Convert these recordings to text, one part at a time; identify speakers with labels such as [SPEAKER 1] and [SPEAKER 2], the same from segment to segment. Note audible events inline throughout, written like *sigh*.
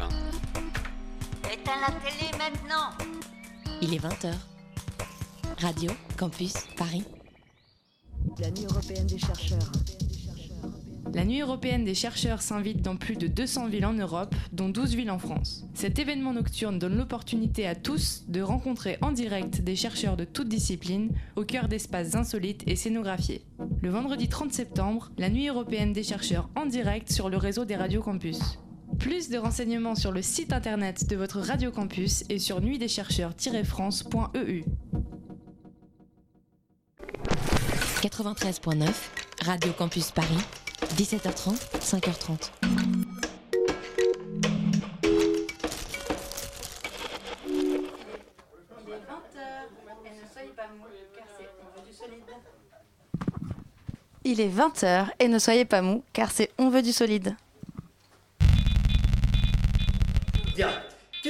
[SPEAKER 1] enfin.
[SPEAKER 2] Éteins la télé maintenant
[SPEAKER 3] Il est 20h. Radio Campus Paris.
[SPEAKER 4] La nuit européenne des chercheurs.
[SPEAKER 5] La Nuit européenne des chercheurs s'invite dans plus de 200 villes en Europe, dont 12 villes en France. Cet événement nocturne donne l'opportunité à tous de rencontrer en direct des chercheurs de toutes disciplines au cœur d'espaces insolites et scénographiés. Le vendredi 30 septembre, la Nuit européenne des chercheurs en direct sur le réseau des radios campus. Plus de renseignements sur le site internet de votre radio campus et sur nuitdescharcheurs-france.eu.
[SPEAKER 3] 93.9, Radio Campus Paris, 17h30, 5h30.
[SPEAKER 6] Il est 20h et ne soyez pas mou car c'est On veut du solide.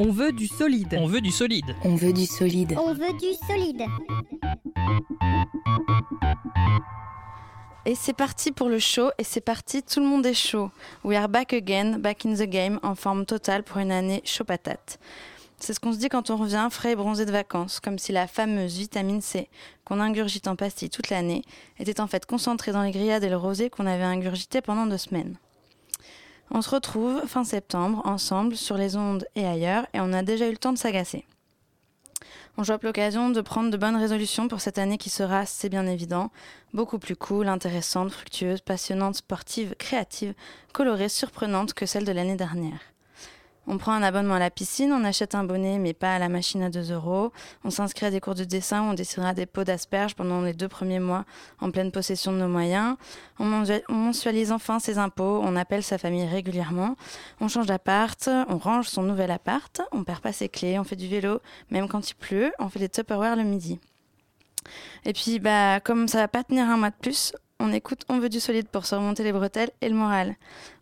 [SPEAKER 7] On veut du solide.
[SPEAKER 8] On veut du solide.
[SPEAKER 3] On veut du solide.
[SPEAKER 9] On veut du solide.
[SPEAKER 6] Et c'est parti pour le show, et c'est parti, tout le monde est chaud. We are back again, back in the game, en forme totale pour une année chaud patate. C'est ce qu'on se dit quand on revient frais et bronzé de vacances, comme si la fameuse vitamine C, qu'on ingurgite en pastille toute l'année, était en fait concentrée dans les grillades et le rosé qu'on avait ingurgité pendant deux semaines. On se retrouve fin septembre, ensemble, sur les ondes et ailleurs, et on a déjà eu le temps de s'agacer. On chope l'occasion de prendre de bonnes résolutions pour cette année qui sera, c'est bien évident, beaucoup plus cool, intéressante, fructueuse, passionnante, sportive, créative, colorée, surprenante que celle de l'année dernière. On prend un abonnement à la piscine, on achète un bonnet mais pas à la machine à 2 euros. On s'inscrit à des cours de dessin où on dessinera des pots d'asperges pendant les deux premiers mois en pleine possession de nos moyens. On, mensualise enfin ses impôts, on appelle sa famille régulièrement. On change d'appart, on range son nouvel appart, on perd pas ses clés, on fait du vélo, même quand il pleut, on fait des Tupperware le midi. Et puis, bah, comme ça va pas tenir un mois de plus, on écoute On veut du solide pour se remonter les bretelles et le moral.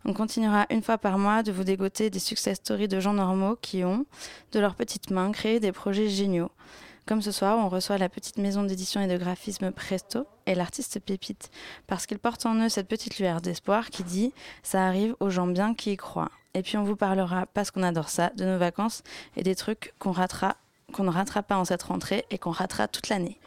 [SPEAKER 6] On continuera une fois par mois de vous dégoter des success stories de gens normaux qui ont, de leurs petites mains, créé des projets géniaux. Comme ce soir, on reçoit la petite maison d'édition et de graphisme Presto et l'artiste Pépite, parce qu'ils portent en eux cette petite lueur d'espoir qui dit ça arrive aux gens bien qui y croient. Et puis on vous parlera, parce qu'on adore ça, de nos vacances et des trucs qu'on ratera, qu'on ne ratera pas en cette rentrée et qu'on ratera toute l'année.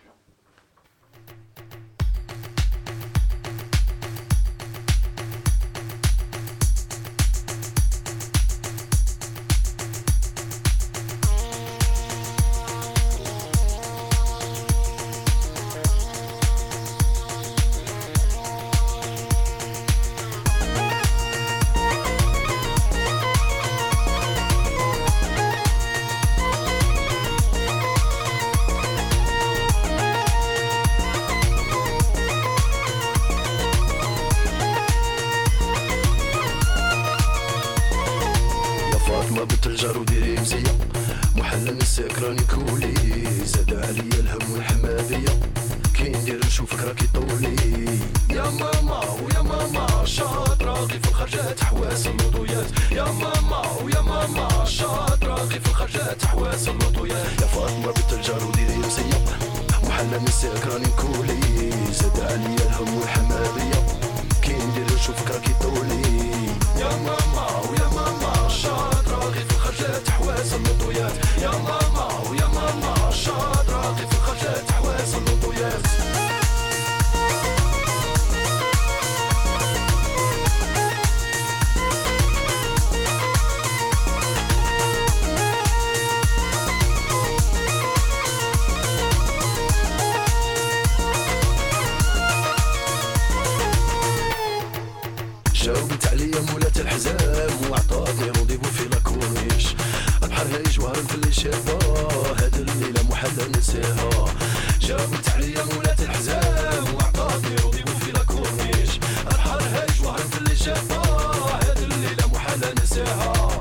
[SPEAKER 10] نشوفك راكي طولي يا ماما ويا ماما شاطرة كيف الخرجات حواس اللوطويات يا ماما ويا ماما شاطرة
[SPEAKER 1] كيف
[SPEAKER 10] الخرجات حواس اللوطويات يا فاطمة بنت الجار وديري وسيب وحنا نساك راني كولي. زاد عليا الهم والحمادية. كي ندير نشوفك راكي طولي يا ماما ويا ماما شاطرة كيف الخرجات حواس اللوطويات يا ماما ويا ماما شاطرة كيف الخرجات حواس اللوطويات الظروف اللي شافا هاد الليلة مو حدا نساها جابت عليا مولات الحزام وعطاتني روضي في لاكورنيش الحر هاج وعرف اللي شافا هاد الليلة مو حدا نساها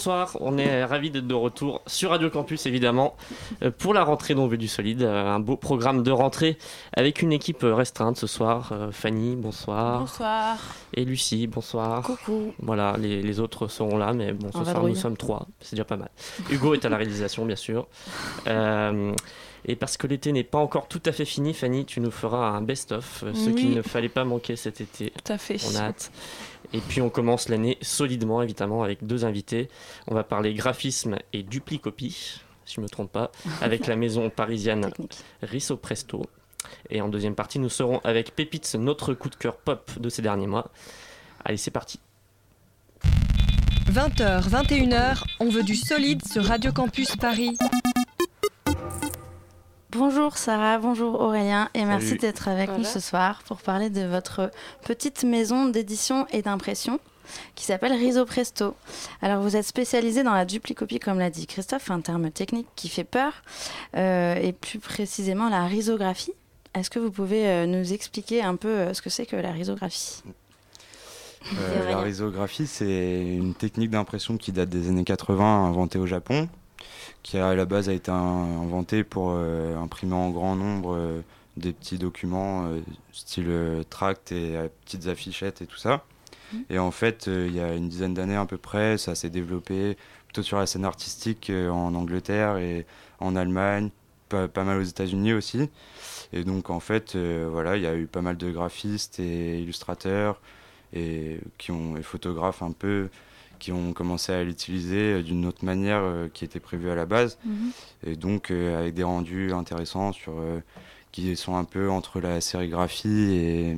[SPEAKER 1] bonsoir, on est ravis d'être de retour sur Radio Campus évidemment pour la rentrée d'On veut du solide, euh, un beau programme de rentrée avec une équipe restreinte ce soir. Euh, Fanny, bonsoir.
[SPEAKER 5] Bonsoir.
[SPEAKER 1] Et Lucie, bonsoir.
[SPEAKER 6] Coucou.
[SPEAKER 1] Voilà, les, les autres seront là, mais bon, ce
[SPEAKER 6] On
[SPEAKER 1] soir nous sommes trois, c'est déjà pas mal. Hugo est à la réalisation bien sûr. Euh, et parce que l'été n'est pas encore tout à fait fini, Fanny, tu nous feras un best-of, euh, ce
[SPEAKER 5] Oui.
[SPEAKER 1] qu'il ne fallait pas manquer cet été.
[SPEAKER 5] Tout à fait.
[SPEAKER 1] On a hâte. Et puis on commence l'année solidement, évidemment, avec deux invités. On va parler graphisme et duplicopie, si je ne me trompe pas, avec la maison parisienne. Risso Presto. Et en deuxième partie, nous serons avec Pépites, notre coup de cœur pop de ces derniers mois. Allez, c'est parti.
[SPEAKER 7] 20h, 21h, on veut du solide sur Radio Campus Paris.
[SPEAKER 6] Bonjour Sarah, bonjour Aurélien et merci d'être avec nous ce soir pour parler de votre petite maison d'édition et d'impression qui s'appelle Riso Presto. Alors vous êtes spécialisé dans la duplicopie comme l'a dit Christophe, un terme technique qui fait peur euh, et plus précisément la risographie. Est-ce que vous pouvez euh, nous expliquer un peu euh, ce que c'est que la risographie?
[SPEAKER 8] Euh, la risographie, c'est une technique d'impression qui date des années 80, inventée au Japon, qui à la base a été inventée pour euh, imprimer en grand nombre euh, des petits documents style tract et petites affichettes et tout ça. Et en fait, euh, il y a une dizaine d'années à peu près, ça s'est développé plutôt sur la scène artistique euh, en Angleterre et en Allemagne, pas, pas mal aux États-Unis aussi. Et donc en fait, euh, voilà, il y a eu pas mal de graphistes et illustrateurs et qui ont et photographes un peu qui ont commencé à l'utiliser d'une autre manière euh, qui était prévue à la base
[SPEAKER 6] Mhm.
[SPEAKER 8] et donc euh, avec des rendus intéressants sur euh, qui sont un peu entre la sérigraphie et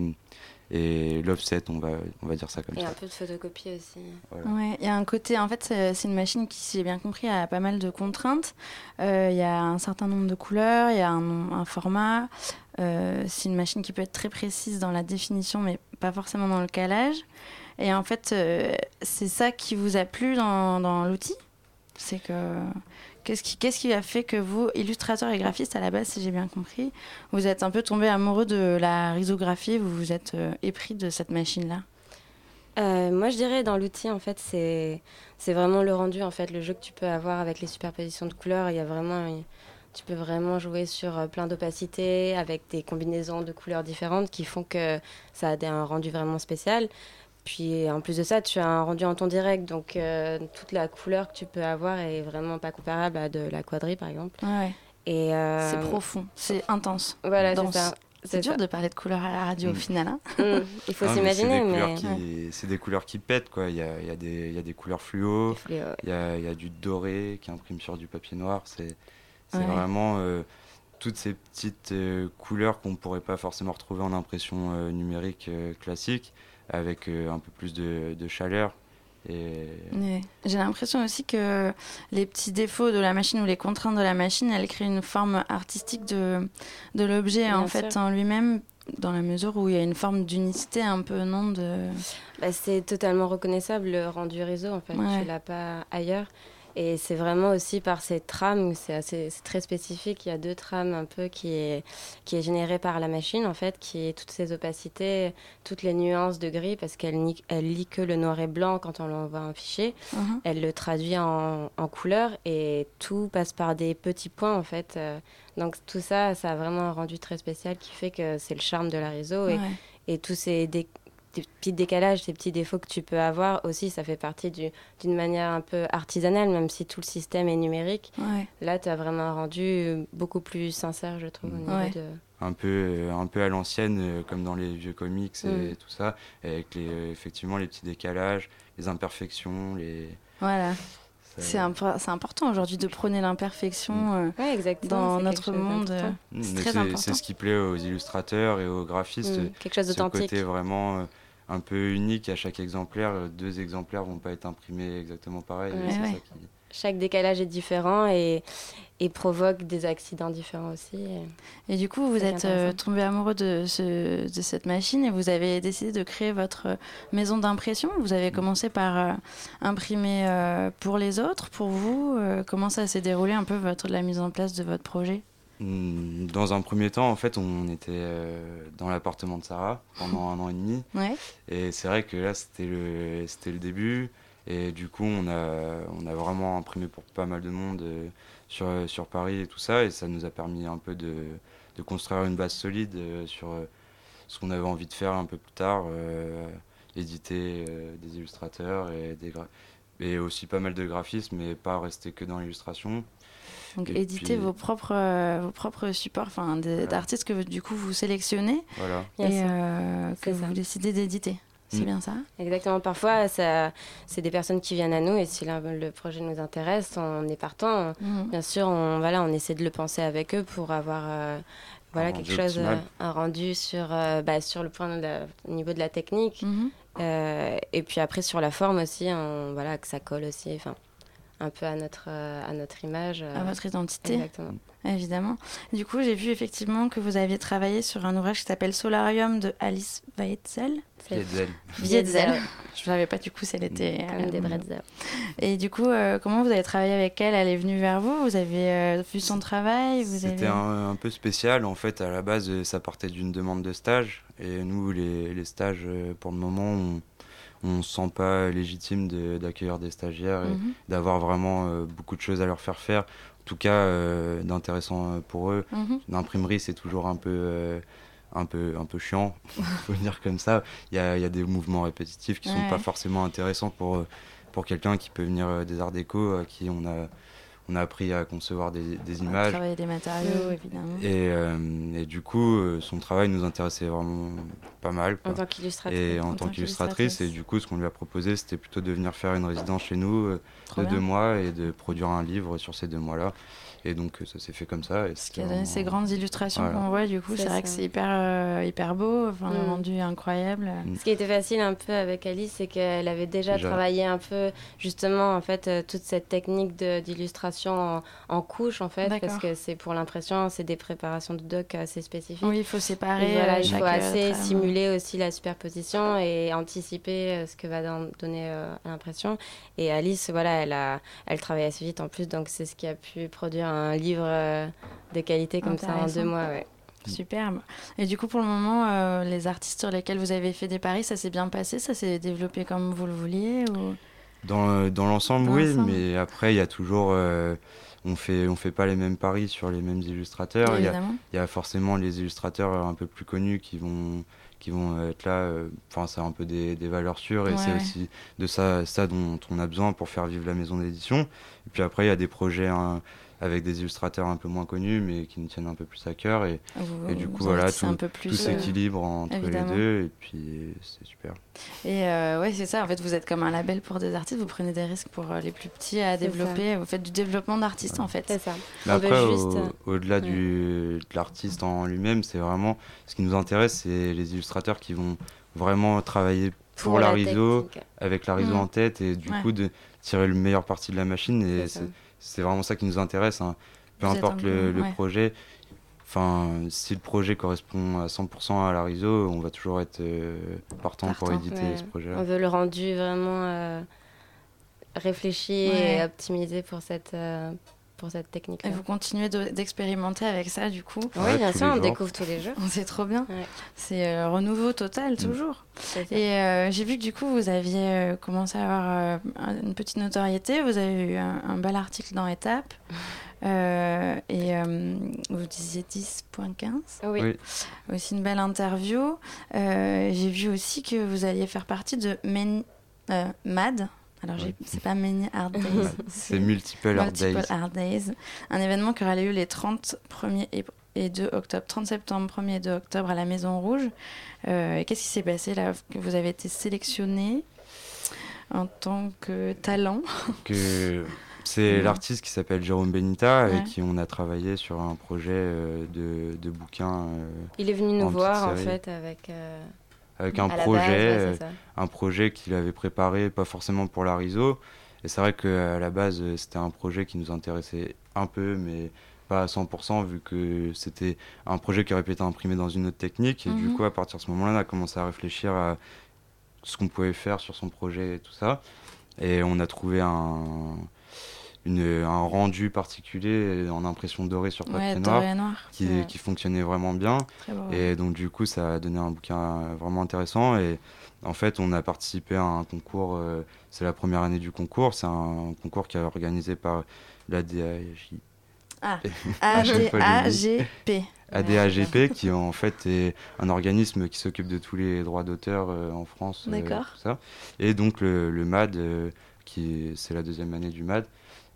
[SPEAKER 8] et l'offset on va on va dire ça comme
[SPEAKER 11] Et
[SPEAKER 8] ça
[SPEAKER 11] un peu de photocopie aussi.
[SPEAKER 8] Voilà.
[SPEAKER 6] Ouais, il y a un côté, en fait, c'est une machine qui, si j'ai bien compris, a pas mal de contraintes. Euh, Il y a un certain nombre de couleurs, il y a un format. Euh, c'est une machine qui peut être très précise dans la définition, mais pas forcément dans le calage. Et en fait, euh, c'est ça qui vous a plu dans, dans l'outil? C'est que. Qu'est-ce qui, qu'est-ce qui a fait que vous, illustrateur et graphiste à la base, si j'ai bien compris, vous êtes un peu tombé amoureux de la risographie, vous vous êtes euh, épris de cette machine-là?
[SPEAKER 11] Euh, moi, je dirais dans l'outil, en fait, c'est c'est vraiment le rendu, en fait, le jeu que tu peux avoir avec les superpositions de couleurs. Il y a vraiment, tu peux vraiment jouer sur euh, plein d'opacité avec des combinaisons de couleurs différentes qui font que ça a un rendu vraiment spécial. Puis en plus de ça, tu as un rendu en ton direct, donc euh, toute la couleur que tu peux avoir est vraiment pas comparable à de la quadrille, par exemple.
[SPEAKER 6] Ouais.
[SPEAKER 11] Et euh,
[SPEAKER 6] C'est profond, c'est intense.
[SPEAKER 11] Voilà, c'est
[SPEAKER 6] dense.
[SPEAKER 11] ça.
[SPEAKER 6] C'est dur de parler de couleur à la radio au
[SPEAKER 8] Mm.
[SPEAKER 6] final. hein.
[SPEAKER 11] Mm. Il faut
[SPEAKER 8] Non, mais
[SPEAKER 11] s'imaginer,
[SPEAKER 8] c'est des,
[SPEAKER 11] mais.
[SPEAKER 8] couleurs qui- c'est des couleurs qui pètent quoi il y a, il y a des il y a des couleurs fluo
[SPEAKER 11] ouais.
[SPEAKER 8] il y a, il y a du doré qui imprime sur du papier noir c'est c'est
[SPEAKER 6] Ouais.
[SPEAKER 8] vraiment euh, toutes ces petites euh, couleurs qu'on pourrait pas forcément retrouver en impression euh, numérique euh, classique avec euh, un peu plus de, de chaleur et
[SPEAKER 6] Ouais. J'ai l'impression aussi que les petits défauts de la machine ou les contraintes de la machine, elles créent une forme artistique de, de l'objet en fait
[SPEAKER 11] sûr.
[SPEAKER 6] en lui-même, dans la mesure où il y a une forme d'unicité un peu non de.
[SPEAKER 11] Bah, c'est totalement reconnaissable le rendu réseau en fait.
[SPEAKER 6] Ouais.
[SPEAKER 11] Tu l'as pas ailleurs. Et c'est vraiment aussi par ces trames, c'est très spécifique. Il y a deux trames un peu qui est, qui est générée par la machine en fait, qui est toutes ces opacités, toutes les nuances de gris parce qu'elle elle lit que le noir et blanc quand on l'envoie un fichier.
[SPEAKER 6] Mhm.
[SPEAKER 11] Elle le traduit en, en couleur et tout passe par des petits points en fait. Euh, Donc tout ça, ça a vraiment un rendu très spécial qui fait que c'est le charme de la réseau et,
[SPEAKER 6] Ouais.
[SPEAKER 11] et tous ces petits décalages, ces petits défauts que tu peux avoir aussi, ça fait partie du- d'une manière un peu artisanale, même si tout le système est numérique.
[SPEAKER 6] Ouais.
[SPEAKER 11] Là, tu as vraiment un rendu beaucoup plus sincère, je trouve, au niveau
[SPEAKER 6] Ouais.
[SPEAKER 11] de...
[SPEAKER 8] un peu euh, un peu à l'ancienne euh, comme dans les vieux comics et
[SPEAKER 11] Mm.
[SPEAKER 8] tout ça avec les euh, effectivement les petits décalages les imperfections les
[SPEAKER 6] Voilà. C'est impo- c'est important aujourd'hui de prôner l'imperfection euh,
[SPEAKER 11] Ouais, exactement,
[SPEAKER 6] dans notre monde. euh.
[SPEAKER 8] Mm,
[SPEAKER 6] C'est
[SPEAKER 8] mais
[SPEAKER 6] très
[SPEAKER 8] c'est-
[SPEAKER 6] important.
[SPEAKER 8] C'est ce qui plaît aux illustrateurs et aux graphistes.
[SPEAKER 11] Mm, quelque chose d'authentique.
[SPEAKER 8] côté vraiment euh, un peu unique à chaque exemplaire. Euh, Deux exemplaires vont pas être imprimés exactement pareil. et
[SPEAKER 11] Ouais.
[SPEAKER 8] c'est
[SPEAKER 6] Ouais.
[SPEAKER 8] ça qui-
[SPEAKER 11] Chaque décalage est différent et, et provoque des accidents différents aussi. et-
[SPEAKER 6] Et du coup, vous êtes euh, tombé amoureux de, ce, de cette machine et vous avez décidé de créer votre maison d'impression. Vous avez commencé par euh, imprimer euh, pour les autres, pour vous. Euh, comment ça s'est déroulé un peu votre, la mise en place de votre projet?
[SPEAKER 8] Mm, Dans un premier temps, en fait, on était euh, dans l'appartement de Sarah pendant un an et demi. *laughs*
[SPEAKER 6] Ouais.
[SPEAKER 8] Et c'est vrai que là, c'était le, c'était le début. Et du coup, on a, on a vraiment imprimé pour pas mal de monde sur, sur Paris et tout ça. Et ça nous a permis un peu de, de construire une base solide sur ce qu'on avait envie de faire un peu plus tard. éditer des illustrateurs et, des et aussi pas mal de graphismes, mais pas rester que dans l'illustration.
[SPEAKER 6] Donc éditer vos propres euh, vos propres supports, enfin d'artistes que du coup vous sélectionnez et euh, que vous décidez d'éditer. C'est mm. bien ça?
[SPEAKER 11] Exactement. Parfois, c'est des personnes qui viennent à nous et si le projet nous intéresse, on est partant. Mm. Bien sûr, on, voilà, on essaie de le penser avec eux pour avoir euh, voilà, quelque chose, un rendu sur, bah, sur le point de au niveau de la technique. Mm-hmm. et puis après, sur la forme aussi, voilà, que ça colle aussi. Enfin, un peu à notre, euh, à notre image.
[SPEAKER 6] À votre identité. Exactement. Évidemment. Du coup, j'ai vu effectivement que vous aviez travaillé sur un ouvrage qui s'appelle Solarium de Alice Weitzel.
[SPEAKER 8] Vietzel.
[SPEAKER 6] Vietzel. Je ne savais pas du coup si elle était.
[SPEAKER 11] Comme des bretzels.
[SPEAKER 6] Et du coup, euh, comment vous avez travaillé avec elle? Elle est venue vers vous? Vous avez euh, vu son travail?
[SPEAKER 8] C'était un, un, peu spécial. En fait, à la base, ça partait d'une demande de stage. Et nous, les, les stages, pour le moment, on on se sent pas légitime d'accueillir des stagiaires et mhm. d'avoir vraiment euh, beaucoup de choses à leur faire faire. En tout cas, euh, d'intéressant euh, pour eux. Mhm. L'imprimerie, c'est toujours un peu, un peu, un peu chiant, *laughs* faut dire comme ça. Il y a, y a, des mouvements répétitifs qui ne sont pas forcément intéressants pour, pour quelqu'un qui peut venir des arts déco, à qui on a on a appris à concevoir des, des images.
[SPEAKER 6] Travailler des matériaux, évidemment.
[SPEAKER 8] Et, euh, et, du coup, euh, son travail nous intéressait vraiment pas mal.
[SPEAKER 11] En tant qu'illustratrice.
[SPEAKER 8] Et en, tant qu'illustratrice. Et du coup, ce qu'on lui a proposé, c'était plutôt de venir faire une résidence chez nous euh, de deux mois et de produire un livre sur ces deux mois-là. Et donc ça s'est fait comme ça. Et
[SPEAKER 6] Ce qui a donné ces grandes illustrations qu'on voit, du coup, c'est vrai que c'est hyper, euh, hyper beau, enfin, un mm. rendu incroyable.
[SPEAKER 11] Mm. Ce qui était facile un peu avec Alice, c'est qu'elle avait déjà, travaillé un peu, justement, en fait, euh, toute cette technique d'illustration en, en couches, en fait, parce que c'est pour l'impression, c'est des préparations de doc assez spécifiques.
[SPEAKER 6] Oui, il faut séparer.
[SPEAKER 11] voilà, il faut assez simuler aussi la superposition et anticiper euh, ce que va donner l'impression. Et Alice, voilà, elle, a, elle travaille assez vite en plus, donc c'est ce qui a pu produire un livre euh, de qualité comme ça en deux mois. Ouais.
[SPEAKER 6] Superbe. Et du coup, pour le moment, euh, les artistes sur lesquels vous avez fait des paris, ça s'est bien passé Ça s'est développé comme vous le vouliez ou...
[SPEAKER 8] Dans, euh, dans l'ensemble, oui, mais après, il y a toujours. on fait, on fait pas les mêmes paris sur les mêmes illustrateurs. Il y, a, il y, a, forcément les illustrateurs un peu plus connus qui vont, qui vont être là. Enfin, c'est un peu des, des valeurs sûres et c'est aussi de ça, ça dont on a besoin pour faire vivre la maison d'édition. Et puis après, il y a des projets. Hein, avec des illustrateurs un peu moins connus, mais qui nous tiennent un peu plus à cœur. Et, et du coup, voilà, tout, tout euh, s'équilibre entre les deux, et puis c'est super.
[SPEAKER 6] Et euh, ouais, c'est ça. En fait, vous êtes comme un label pour des artistes. Vous prenez des risques pour euh, les plus petits à développer. Vous faites du développement d'artistes, en fait.
[SPEAKER 11] C'est ça.
[SPEAKER 8] Mais après, au-delà du de l'artiste en lui-même, c'est vraiment ce qui nous intéresse, c'est les illustrateurs qui vont vraiment travailler pour, la, RISO, avec la RISO mm. en tête, et du coup de tirer le meilleur parti de la machine. Et c'est vraiment ça qui nous intéresse. Hein. Peu importe le, projet. Enfin, si le projet correspond à 100% à la RISO, on va toujours être euh, partant, pour éditer ce projet-là.
[SPEAKER 11] On veut le rendu vraiment euh, réfléchi et optimisé pour cette, euh, pour cette technique.
[SPEAKER 6] Et vous continuez d'expérimenter avec ça, du coup
[SPEAKER 11] Oui, bien sûr, on découvre tous les jours. *laughs*
[SPEAKER 6] C'est trop bien. C'est renouveau total, mm. toujours. Et j'ai vu que du coup, vous aviez commencé à avoir une petite notoriété. Vous avez eu un, bel article dans Étape. *laughs* et vous disiez 10.15.
[SPEAKER 11] Oui.
[SPEAKER 6] Aussi une belle interview. j'ai vu aussi que vous alliez faire partie de MAD, alors, c'est pas Many Hard *laughs* Days.
[SPEAKER 8] c'est Multiple, Hard Days.
[SPEAKER 6] Hard Days. Un événement qui aura lieu les 30 1er et 2 octobre, 30 septembre, 1er et 2 octobre à la Maison Rouge. Euh, Qu'est-ce qui s'est passé là Vous avez été sélectionné en tant que talent *laughs*
[SPEAKER 8] que C'est l'artiste qui s'appelle Jérôme Benita avec qui on a travaillé sur un projet euh, de, de bouquin. Euh,
[SPEAKER 11] Il est venu nous voir en fait avec. Euh,
[SPEAKER 8] avec un projet, un projet qu'il avait préparé, pas forcément pour la RISO. Et c'est vrai qu'à la base, c'était un projet qui nous intéressait un peu, mais pas à 100%, vu que c'était un projet qui aurait pu être imprimé dans une autre technique. Et du mhm. coup, à partir de ce moment-là, on a commencé à réfléchir à ce qu'on pouvait faire sur son projet et tout ça. Et on a trouvé un, une, un rendu particulier en impression dorée sur papier
[SPEAKER 6] Ouais,
[SPEAKER 8] noir, qui,
[SPEAKER 6] ouais.
[SPEAKER 8] qui fonctionnait vraiment bien. Et donc du coup, ça a donné un bouquin vraiment intéressant. Et en fait, on a participé à un concours, euh, c'est la première année du concours, c'est un concours qui est organisé par l'ADAJ.
[SPEAKER 6] Ah, *laughs* ADAGP.
[SPEAKER 8] ADAGP, qui en fait est un organisme qui s'occupe de tous les droits d'auteur euh, en France. euh,
[SPEAKER 6] D'accord.
[SPEAKER 8] Et donc le, le MAD, euh, qui est- c'est la deuxième année du MAD.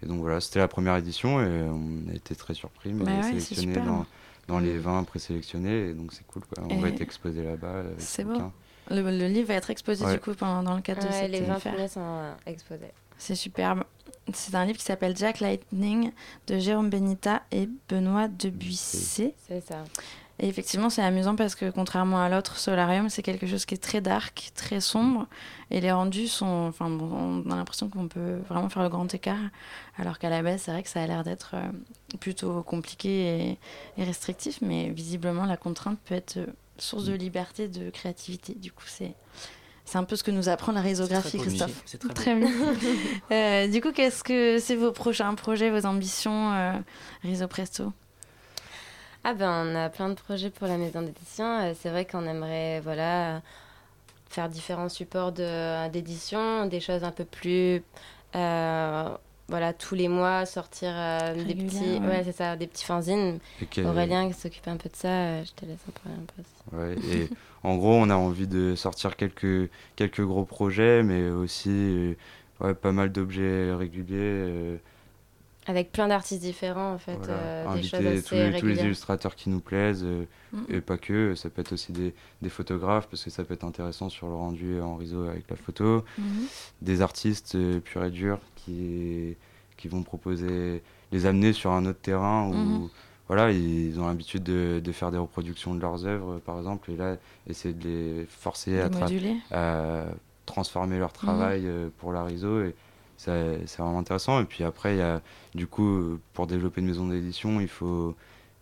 [SPEAKER 8] Et donc voilà, c'était la première édition et on a été très surpris, mais
[SPEAKER 6] Bah ouais,
[SPEAKER 8] sélectionné
[SPEAKER 6] super.
[SPEAKER 8] dans, dans les 20 présélectionnés. Et donc c'est cool. Quoi. On va être exposé là-bas. euh,
[SPEAKER 6] C'est
[SPEAKER 8] bouquin.
[SPEAKER 6] Le, le livre va être exposé
[SPEAKER 8] Ouais.
[SPEAKER 6] du coup pendant, dans le cadre de cette
[SPEAKER 11] les 20
[SPEAKER 6] affaire.
[SPEAKER 11] premiers sont euh, exposés.
[SPEAKER 6] C'est superbe. C'est un livre qui s'appelle Jack Lightning de Jérôme Benita et Benoît Debuissy.
[SPEAKER 11] C'est ça.
[SPEAKER 6] Et effectivement, c'est amusant parce que contrairement à l'autre, Solarium, c'est quelque chose qui est très dark, très sombre. Et les rendus sont. Enfin, bon, on a l'impression qu'on peut vraiment faire le grand écart. Alors qu'à la base, c'est vrai que ça a l'air d'être euh, plutôt compliqué et, et restrictif. Mais visiblement, la contrainte peut être euh, source de liberté, de créativité. Du coup, c'est. C'est un peu ce que nous apprend la
[SPEAKER 1] très beau,
[SPEAKER 6] Christophe.
[SPEAKER 1] c'est très beau.
[SPEAKER 6] bien. Euh, du coup, qu'est-ce que c'est vos prochains projets, vos ambitions, euh, Riso Presto?
[SPEAKER 11] Ah ben, on a plein de projets pour la maison d'édition. Euh, C'est vrai qu'on aimerait, voilà, faire différents supports de- d'édition, des choses un peu plus, euh, voilà, tous les mois sortir euh, des petits,
[SPEAKER 6] ouais.
[SPEAKER 11] ouais, c'est ça, des petits fanzines. Aurélien qui s'occupe un peu de ça, euh, je te laisse en parler un peu. aussi.
[SPEAKER 8] Ouais, et en gros, on a envie de sortir quelques, quelques gros projets, mais aussi euh, ouais, pas mal d'objets réguliers.
[SPEAKER 11] Avec plein d'artistes différents, en fait,
[SPEAKER 8] voilà.
[SPEAKER 11] euh, des
[SPEAKER 8] tous les, tous les
[SPEAKER 11] régulières.
[SPEAKER 8] illustrateurs qui nous plaisent, euh,
[SPEAKER 6] Mhm.
[SPEAKER 8] et pas que, ça peut être aussi des, des photographes, parce que ça peut être intéressant sur le rendu en réseau avec la photo,
[SPEAKER 6] Mhm.
[SPEAKER 8] des artistes euh, purs et durs qui, qui vont proposer, les amener sur un autre terrain où
[SPEAKER 6] Mhm.
[SPEAKER 8] voilà, ils ont l'habitude de, de faire des reproductions de leurs œuvres, par exemple, et là, essayer de les forcer
[SPEAKER 6] De
[SPEAKER 8] à, transformer leur travail euh, pour la réseau. Et c'est vraiment intéressant. Et puis après, il y a, du coup, pour développer une maison d'édition, il faut,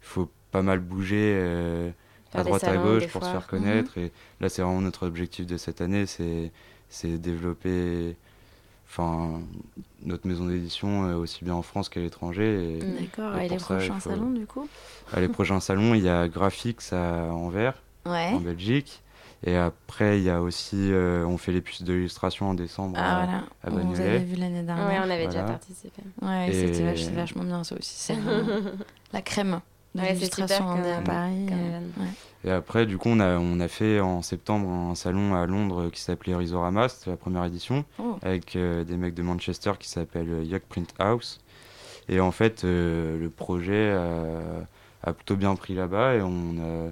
[SPEAKER 8] il faut pas mal bouger euh, à droite à
[SPEAKER 11] salons,
[SPEAKER 8] gauche
[SPEAKER 11] des
[SPEAKER 8] pour se faire connaître. Et là, c'est vraiment notre objectif de cette année, c'est c'est développer enfin, notre maison d'édition euh, aussi bien en France qu'à l'étranger. Et-
[SPEAKER 6] D'accord.
[SPEAKER 8] et
[SPEAKER 6] Et les
[SPEAKER 8] pour ça,
[SPEAKER 6] prochains
[SPEAKER 8] faut-
[SPEAKER 6] salons, du coup?
[SPEAKER 8] Ah, Les prochains salons, il y a Graphics à Anvers,
[SPEAKER 6] Ouais.
[SPEAKER 8] en Belgique. Et après, il y a aussi, euh, on fait les puces de l'illustration en décembre
[SPEAKER 6] Ah,
[SPEAKER 8] à,
[SPEAKER 6] voilà.
[SPEAKER 8] à
[SPEAKER 6] On vous
[SPEAKER 8] Bagnolet.
[SPEAKER 6] avait vu l'année dernière.
[SPEAKER 11] Ouais, on avait déjà participé.
[SPEAKER 6] Ouais,
[SPEAKER 8] Et-
[SPEAKER 6] c'était vach- vachement bien ça aussi. C'est *laughs* la crème de
[SPEAKER 11] Ouais,
[SPEAKER 6] l'illustration on est à Paris. euh, ouais.
[SPEAKER 8] Et après, du coup, on a, on a fait en septembre un salon à Londres qui s'appelait Rizorama, c'était la première édition,
[SPEAKER 6] Oh.
[SPEAKER 8] avec euh, des mecs de Manchester qui s'appellent euh, Yuck Print House. Et en fait, euh, le projet euh, a plutôt bien pris là-bas et on a-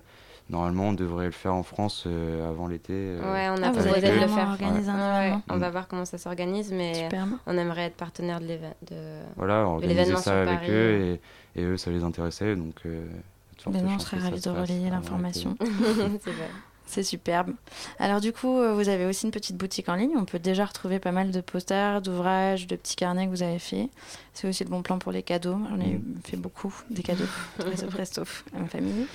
[SPEAKER 8] normalement, on devrait le faire en France euh, avant l'été. euh,
[SPEAKER 11] Ouais, on a
[SPEAKER 6] Ah, vous
[SPEAKER 11] de le faire.
[SPEAKER 6] organisé un
[SPEAKER 11] Ouais,
[SPEAKER 6] événement.
[SPEAKER 11] On va voir comment ça s'organise, mais
[SPEAKER 6] Superbe.
[SPEAKER 11] on aimerait être partenaire de l'événement. De...
[SPEAKER 8] Voilà, organiser ça avec
[SPEAKER 11] Paris.
[SPEAKER 8] eux et, et eux, ça les intéressait. Donc, euh,
[SPEAKER 6] Ben non, on serait ravis de relayer l'information.
[SPEAKER 11] C'est vrai.
[SPEAKER 6] C'est superbe. Alors du coup, euh, vous avez aussi une petite boutique en ligne. On peut déjà retrouver pas mal de posters, d'ouvrages, de petits carnets que vous avez fait. C'est aussi le bon plan pour les cadeaux. J'en ai
[SPEAKER 8] Mm.
[SPEAKER 6] fait beaucoup des cadeaux presto presto à ma famille.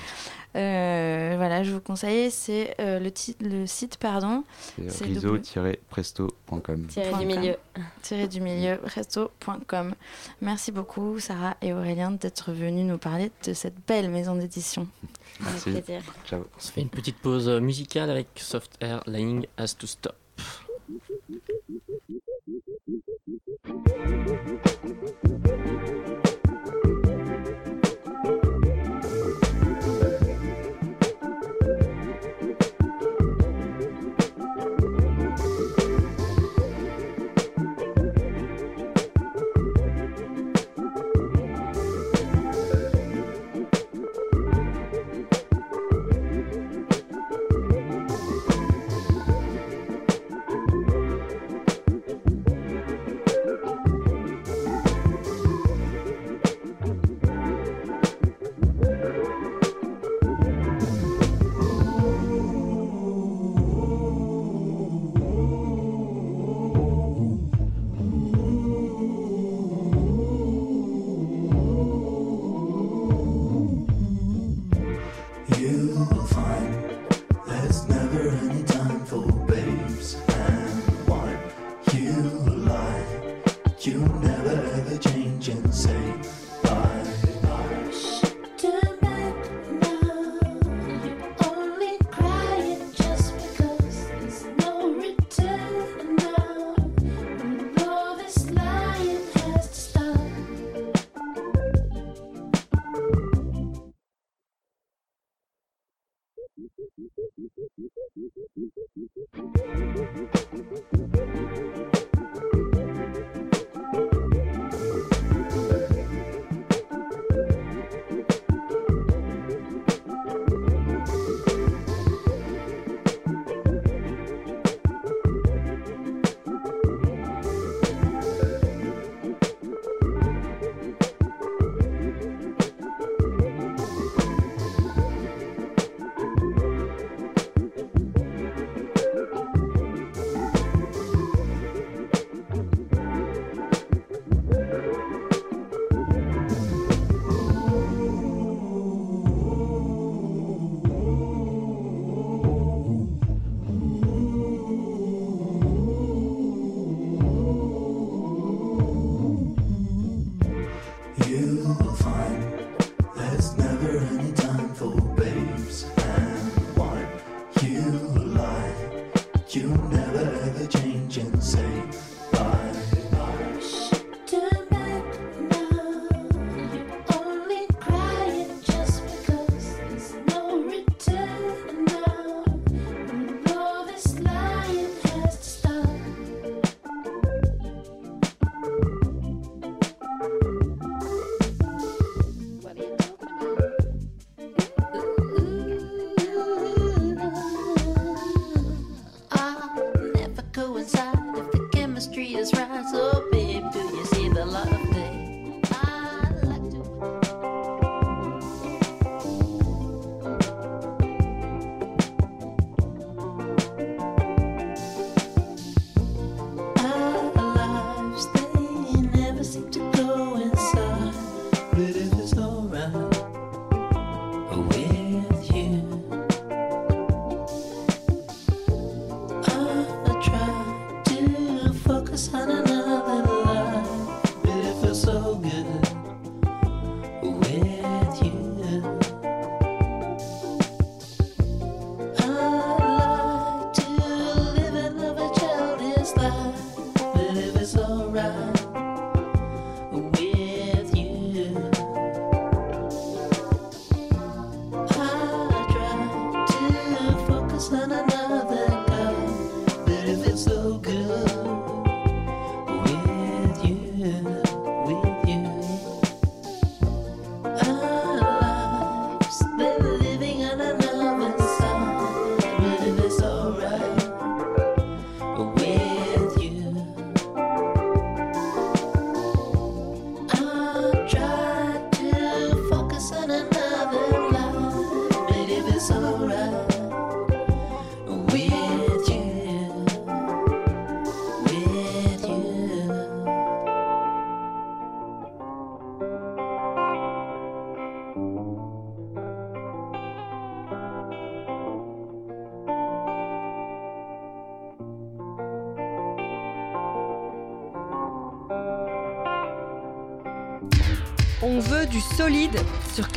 [SPEAKER 6] Euh, voilà, je vous conseille. C'est euh, le, site, pardon.
[SPEAKER 8] C'est riso-presto.com.
[SPEAKER 11] Tiré du milieu.
[SPEAKER 6] Tiré du milieu, resto.com. Merci beaucoup, Sarah et Aurélien, d'être venus nous parler de cette belle maison d'édition.
[SPEAKER 8] Merci.
[SPEAKER 11] Avec plaisir.
[SPEAKER 8] Ciao.
[SPEAKER 1] On se fait une petite pause musicale avec Soft Air Lying Has to Stop.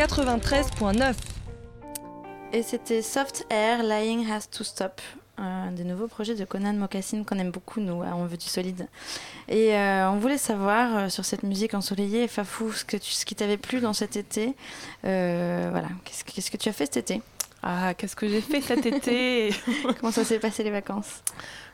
[SPEAKER 7] 93.9.
[SPEAKER 6] Et c'était Soft Air, Lying Has to Stop, un des nouveaux projets de Conan Mocassin qu'on aime beaucoup, nous, On veut du solide. Et euh, on voulait savoir euh, sur cette musique ensoleillée, Fafou, ce, que ce qui t'avait plu dans cet été. Euh, voilà, qu'est-ce, qu'est-ce que tu as fait cet été?
[SPEAKER 9] Ah, qu'est-ce que j'ai fait cet été *laughs*
[SPEAKER 6] Comment ça s'est passé les vacances?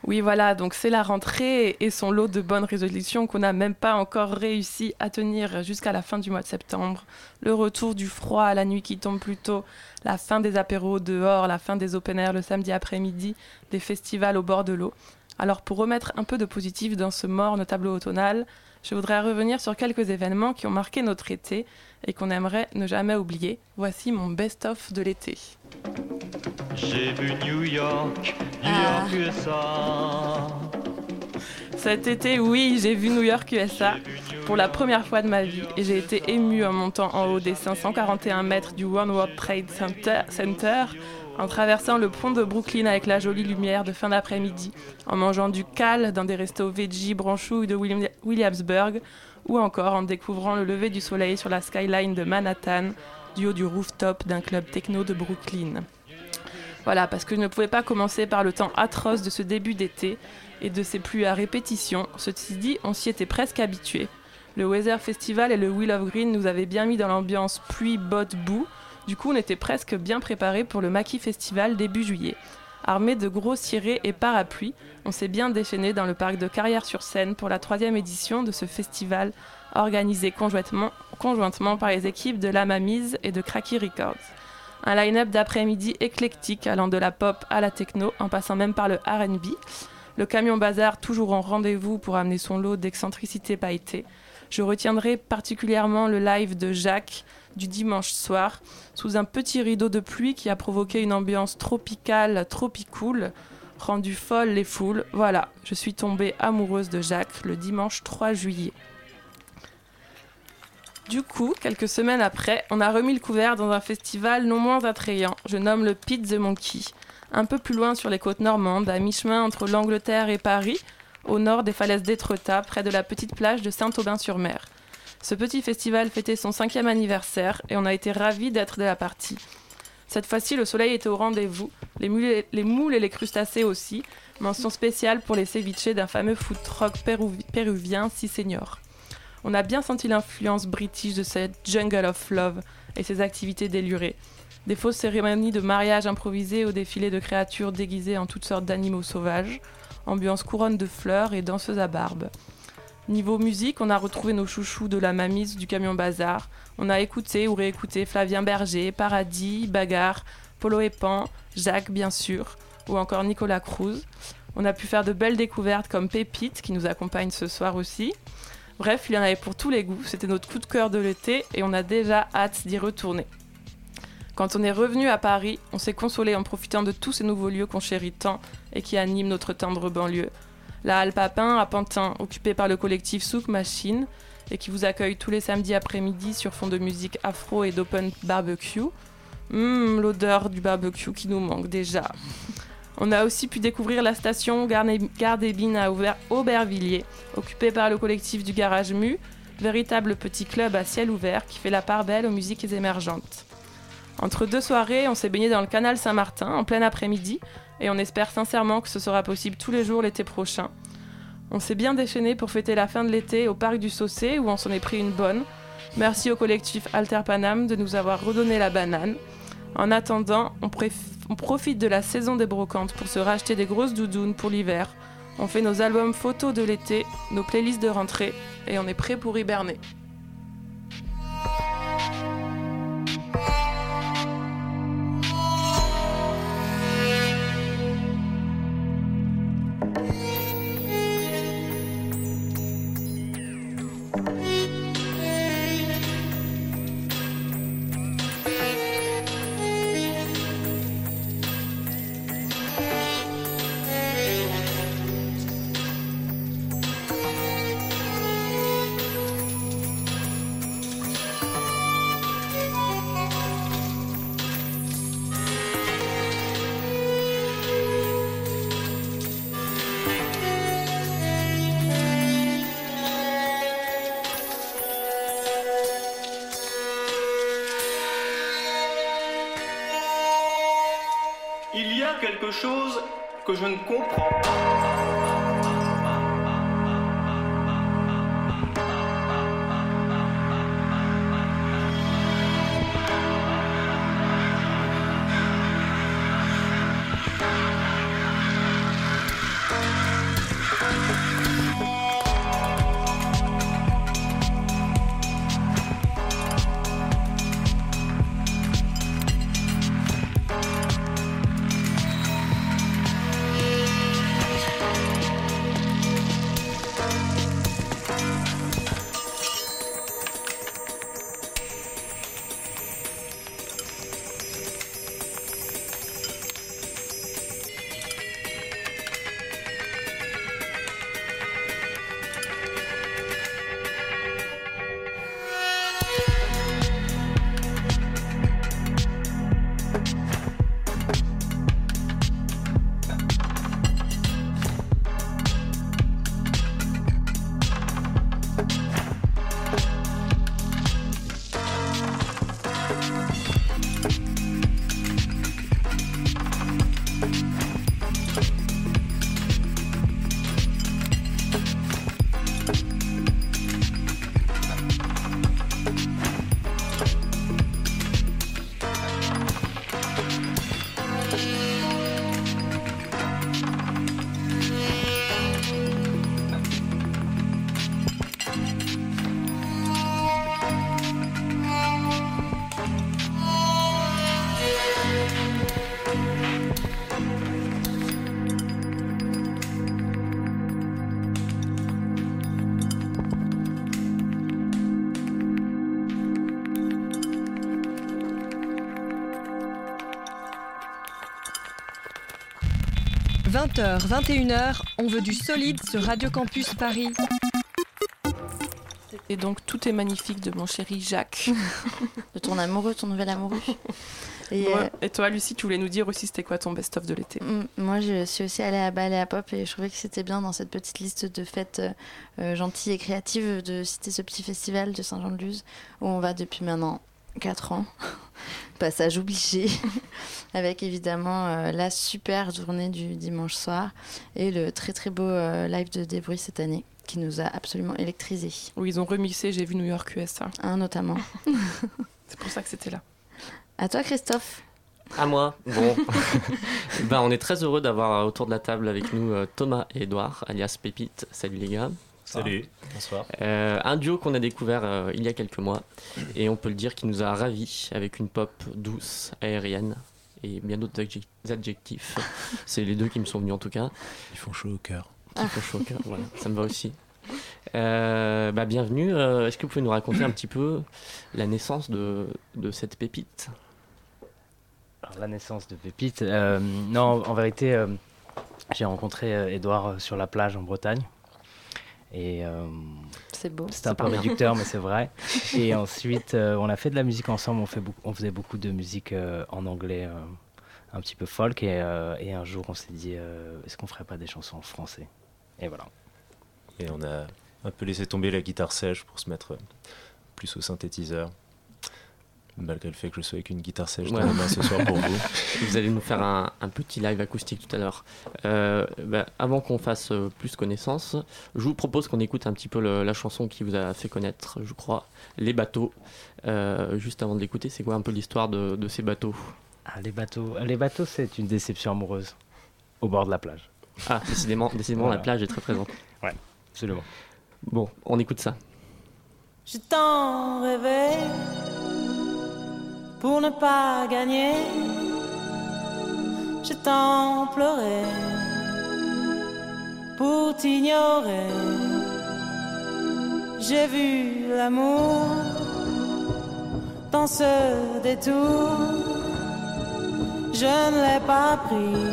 [SPEAKER 9] Oui, voilà, donc c'est la rentrée et son lot de bonnes résolutions qu'on n'a même pas encore réussi à tenir jusqu'à la fin du mois de septembre. Le retour du froid, la nuit qui tombe plus tôt, la fin des apéros dehors, la fin des open air le samedi après-midi, des festivals au bord de l'eau. Alors pour remettre un peu de positif dans ce morne tableau automnal, je voudrais revenir sur quelques événements qui ont marqué notre été et qu'on aimerait ne jamais oublier. Voici mon best-of de l'été.
[SPEAKER 10] J'ai vu New York, New ah. York, USA.
[SPEAKER 9] Cet été, oui, j'ai vu New York, USA pour la première fois de ma vie et j'ai été émue en montant en haut des 541 mètres du One World Trade Center, Center en traversant le pont de Brooklyn avec la jolie lumière de fin d'après-midi, en mangeant du cal dans des restos veggie branchouilles de Williamsburg, ou encore en découvrant le lever du soleil sur la skyline de Manhattan, du haut du rooftop d'un club techno de Brooklyn. Voilà, parce que je ne pouvais pas commencer par le temps atroce de ce début d'été et de ces pluies à répétition. Ceci dit, on s'y était presque habitué. Le Weather Festival et le Wheel of Green nous avaient bien mis dans l'ambiance pluie, botte, boue, du coup, on était presque bien préparé pour le Maquis Festival début juillet. Armé de gros cirés et parapluies, on s'est bien déchaîné dans le parc de Carrière-sur-Seine pour la troisième édition de ce festival organisé conjointement, conjointement par les équipes de La Mamise et de Cracky Records. Un line-up d'après-midi éclectique allant de la pop à la techno en passant même par le RB. Le camion bazar toujours en rendez-vous pour amener son lot d'excentricité pailletée. Je retiendrai particulièrement le live de Jacques du dimanche soir, sous un petit rideau de pluie qui a provoqué une ambiance tropicale, tropicool, rendu folle les foules. Voilà, je suis tombée amoureuse de Jacques le dimanche 3 juillet. Du coup, quelques semaines après, on a remis le couvert dans un festival non moins attrayant, je nomme le Pit the Monkey. Un peu plus loin sur les côtes normandes, à mi-chemin entre l'Angleterre et Paris, au nord des falaises d'Étretat, près de la petite plage de Saint-Aubin-sur-Mer. Ce petit festival fêtait son cinquième anniversaire et on a été ravis d'être de la partie. Cette fois-ci, le soleil était au rendez-vous, les moules, et, les crustacés aussi. Mention spéciale pour les ceviches d'un fameux food truck péruvi- péruvien, si senior. On a bien senti l'influence british de cette jungle of love et ses activités délurées. Des fausses cérémonies de mariage improvisées au défilé de créatures déguisées en toutes sortes d'animaux sauvages, ambiance couronne de fleurs et danseuse à barbe. Niveau musique, on a retrouvé nos chouchous de la mamise du camion bazar. On a écouté ou réécouté Flavien Berger, Paradis, Bagarre, Polo et Jacques bien sûr, ou encore Nicolas Cruz. On a pu faire de belles découvertes comme Pépite qui nous accompagne ce soir aussi. Bref, il y en avait pour tous les goûts. C'était notre coup de cœur de l'été et on a déjà hâte d'y retourner. Quand on est revenu à Paris, on s'est consolé en profitant de tous ces nouveaux lieux qu'on chérit tant et qui animent notre tendre banlieue. La Halle Papin à Pantin, occupée par le collectif Souk Machine et qui vous accueille tous les samedis après-midi sur fond de musique afro et d'open barbecue. Hum, l'odeur du barbecue qui nous manque déjà. On a aussi pu découvrir la station Gare des Bines à Auber- Aubervilliers, occupée par le collectif du Garage Mu, véritable petit club à ciel ouvert qui fait la part belle aux musiques émergentes. Entre deux soirées, on s'est baigné dans le canal Saint-Martin en plein après-midi et on espère sincèrement que ce sera possible tous les jours l'été prochain. On s'est bien déchaîné pour fêter la fin de l'été au parc du Saucé où on s'en est pris une bonne. Merci au collectif Alter Panam de nous avoir redonné la banane. En attendant, on, on profite de la saison des brocantes pour se racheter des grosses doudounes pour l'hiver. On fait nos albums photos de l'été, nos playlists de rentrée et on est prêt pour hiberner.
[SPEAKER 12] Chose que je ne comprends pas.
[SPEAKER 7] – 20h, 21h, on veut du solide sur Radio Campus Paris.
[SPEAKER 9] Et donc tout est magnifique de mon chéri Jacques. *laughs*
[SPEAKER 6] de ton amoureux, ton nouvel amoureux.
[SPEAKER 9] Et,
[SPEAKER 6] euh,
[SPEAKER 9] et toi, Lucie, tu voulais nous dire aussi c'était quoi ton best-of de l'été?
[SPEAKER 6] Mm, Moi, je suis aussi allée à Ballet à Pop et je trouvais que c'était bien dans cette petite liste de fêtes euh, euh, gentilles et créatives de citer ce petit festival de Saint-Jean-de-Luz où on va depuis maintenant 4 ans. Passage obligé. *laughs* Avec évidemment euh, la super journée du dimanche soir et le très très beau euh, live de Débris cette année qui nous a absolument électrisés.
[SPEAKER 9] Où ils ont remixé J'ai vu New York USA.
[SPEAKER 6] Un notamment. *laughs*
[SPEAKER 9] C'est pour ça que c'était là.
[SPEAKER 6] À toi Christophe.
[SPEAKER 1] À moi. Bon. *laughs* ben, on est très heureux d'avoir autour de la table avec nous euh, Thomas et Edouard, alias Pépite. Salut les gars.
[SPEAKER 13] Salut, bonsoir.
[SPEAKER 1] Euh, un duo qu'on a découvert euh, il y a quelques mois et on peut le dire qui nous a ravis avec une pop douce, aérienne et bien d'autres adjec- adjectifs. *laughs* C'est les deux qui me sont venus en tout cas.
[SPEAKER 13] Ils font chaud au cœur.
[SPEAKER 1] Qui font chaud au cœur, voilà, ça me va aussi. Euh, bah, bienvenue. Euh, Est-ce que vous pouvez nous raconter un petit peu la naissance de, de cette pépite?
[SPEAKER 14] Alors, la naissance de Pépite. euh, non, en vérité, euh, j'ai rencontré Edouard sur la plage en Bretagne. Et euh,
[SPEAKER 6] C'est beau.
[SPEAKER 14] c'était un
[SPEAKER 6] C'est
[SPEAKER 14] peu
[SPEAKER 6] bien.
[SPEAKER 14] réducteur, mais c'est vrai. *laughs* Et ensuite, euh, on a fait de la musique ensemble. On, fait beaucoup- on faisait beaucoup de musique euh, en anglais, euh, un petit peu folk. Et, euh, et un jour, on s'est dit, euh, est-ce qu'on ferait pas des chansons en français? Et voilà.
[SPEAKER 13] Et on a un peu laissé tomber la guitare sèche pour se mettre plus au synthétiseur. Malgré le fait que je sois avec une guitare sèche dans
[SPEAKER 1] Ouais.
[SPEAKER 13] la main ce soir pour vous. *laughs*
[SPEAKER 1] Vous allez nous faire un, un petit live acoustique tout à l'heure. Euh, bah, avant qu'on fasse euh, plus connaissance, je vous propose qu'on écoute un petit peu le- la chanson qui vous a fait connaître, je crois, Les bateaux. Euh, juste avant de l'écouter, c'est quoi un peu l'histoire de, de ces bateaux?
[SPEAKER 14] Ah, les bateaux, les bateaux, c'est une déception amoureuse au bord de la plage.
[SPEAKER 1] Ah, décidément, décidément
[SPEAKER 14] Voilà.
[SPEAKER 1] la plage est très présente.
[SPEAKER 14] Ouais, absolument.
[SPEAKER 1] Bon, on écoute ça.
[SPEAKER 15] Je t'en rêvais pour ne pas gagner. Je t'en pleurais pour t'ignorer. J'ai vu l'amour dans ce détour. Je ne l'ai pas pris,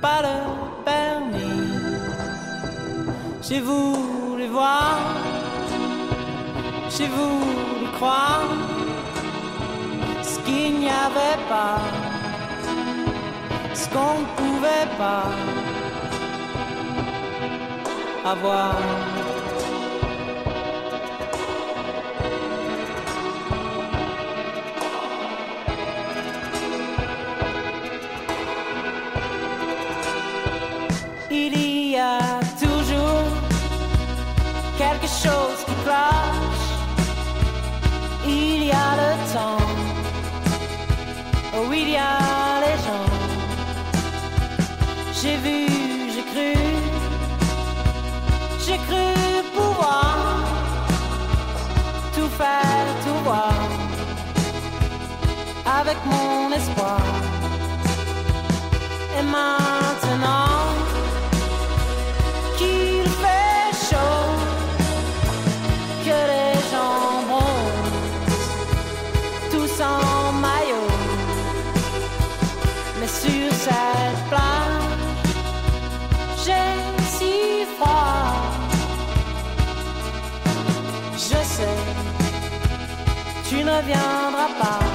[SPEAKER 15] pas le permis. J'ai voulu voir j'ai voulu croire qu'il n'y avait pas, ce qu'on ne pouvait pas avoir. Il y a toujours quelque chose qui cloche. Il y a le temps, oh il y a les gens. J'ai vu, j'ai cru, j'ai cru pouvoir tout faire, tout voir avec mon espoir. Et maintenant qu'il reviendras pas.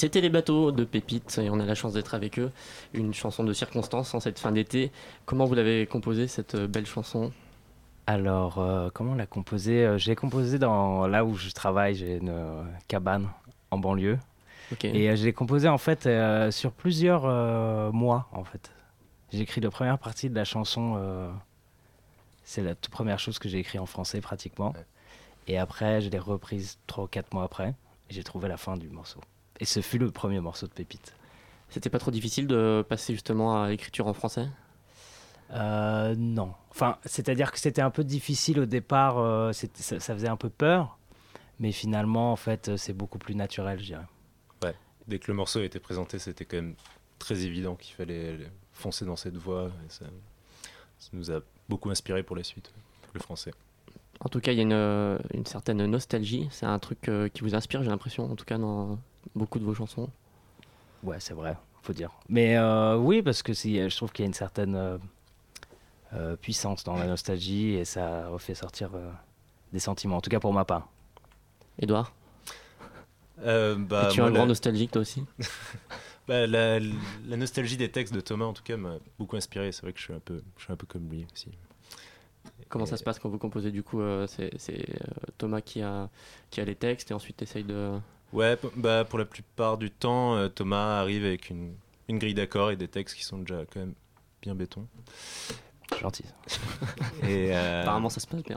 [SPEAKER 1] C'était les bateaux de Pépite et on a la chance d'être avec eux. Une chanson de circonstance en cette fin d'été. Comment vous l'avez composée cette euh, belle chanson?
[SPEAKER 14] Alors, euh, comment on l'a composé Euh, J'ai composé dans là où je travaille, j'ai une euh, cabane en banlieue. Et euh, je l'ai composé en fait euh, sur plusieurs euh, mois en fait. J'ai écrit la première partie de la chanson. euh, c'est la toute première chose que j'ai écrit en français pratiquement. Et après, je l'ai reprise 3 ou 4 mois après. Et j'ai trouvé la fin du morceau. Et ce fut le premier morceau de Pépite.
[SPEAKER 1] C'était pas trop difficile de passer justement à l'écriture en français?
[SPEAKER 14] Euh, non. Enfin, c'est-à-dire que c'était un peu difficile au départ, euh, ça, ça faisait un peu peur, mais finalement, en fait, euh, c'est beaucoup plus naturel, je dirais.
[SPEAKER 13] Ouais. Dès que le morceau a été présenté, c'était quand même très évident qu'il fallait foncer dans cette voie. Et ça, ça nous a beaucoup inspiré pour la suite, le français.
[SPEAKER 1] En tout cas, il y a une, une certaine nostalgie. C'est un truc euh, qui vous inspire, j'ai l'impression, en tout cas dans beaucoup de vos chansons.
[SPEAKER 14] Ouais, c'est vrai, faut dire. Mais euh, oui, parce que si, je trouve qu'il y a une certaine euh, euh, puissance dans la nostalgie et ça refait sortir euh, des sentiments, en tout cas pour ma part.
[SPEAKER 1] Edouard
[SPEAKER 13] Euh, bah,
[SPEAKER 1] Es-tu un grand nostalgique, toi aussi? *laughs*
[SPEAKER 13] Bah, la, la nostalgie des textes de Thomas, en tout cas, m'a beaucoup inspiré. C'est vrai que je suis un peu, je suis un peu comme lui aussi.
[SPEAKER 1] Comment
[SPEAKER 13] Et-
[SPEAKER 1] ça se passe quand vous composez du coup euh, C'est c'est, euh, Thomas qui a, qui a les textes et ensuite tu essayes de...
[SPEAKER 13] Ouais, bah, pour la plupart du temps, euh, Thomas arrive avec une, une grille d'accords et des textes qui sont déjà quand même bien béton.
[SPEAKER 14] Gentil. *laughs*
[SPEAKER 13] Et, euh,
[SPEAKER 1] Apparemment, ça se passe bien.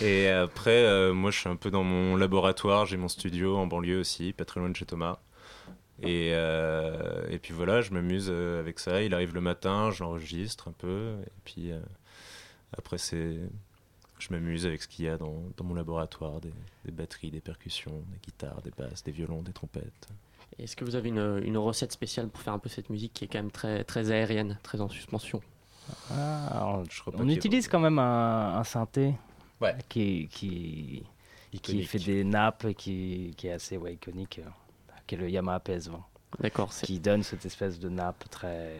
[SPEAKER 1] *laughs*
[SPEAKER 13] et après, euh, moi, je suis un peu dans mon laboratoire. J'ai mon studio en banlieue aussi, pas très loin de chez Thomas. Et, euh, et puis voilà, je m'amuse avec ça. Il arrive le matin, j'enregistre un peu. Et puis euh, après, c'est, je m'amuse avec ce qu'il y a dans, dans mon laboratoire des, des batteries, des percussions, des guitares, des basses, des violons, des trompettes.
[SPEAKER 1] Est-ce que vous avez une, une recette spéciale pour faire un peu cette musique qui est quand même très, très aérienne, très en suspension?
[SPEAKER 14] Ah, on utilise quand même un, un synthé
[SPEAKER 13] Ouais.
[SPEAKER 14] qui, qui, qui fait des nappes et qui, qui est assez ouais, iconique, euh, qui est le Yamaha PS20.
[SPEAKER 1] D'accord. c'est-
[SPEAKER 14] Qui donne cette espèce de nappe très.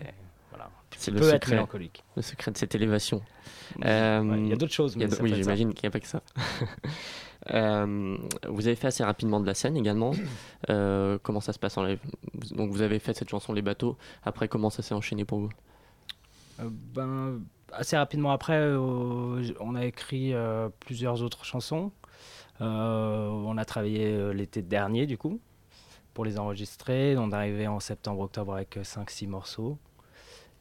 [SPEAKER 1] C'est le
[SPEAKER 14] être
[SPEAKER 1] secret,
[SPEAKER 14] mélancolique.
[SPEAKER 1] le secret de cette élévation.
[SPEAKER 14] Ouais, il y a d'autres choses,
[SPEAKER 1] a
[SPEAKER 14] mais
[SPEAKER 1] oui, j'imagine qu'il n'y a pas que ça. *laughs* Euh, vous avez fait assez rapidement de la scène également. Euh, comment ça se passe en live? Vous- Donc vous avez fait cette chanson Les bateaux. Après, comment ça s'est enchaîné pour vous?
[SPEAKER 14] Euh, ben, assez rapidement après, euh, on a écrit euh, plusieurs autres chansons. Euh, on a travaillé euh, l'été dernier, du coup, pour les enregistrer. On est arrivé en septembre-octobre avec 5-6 morceaux.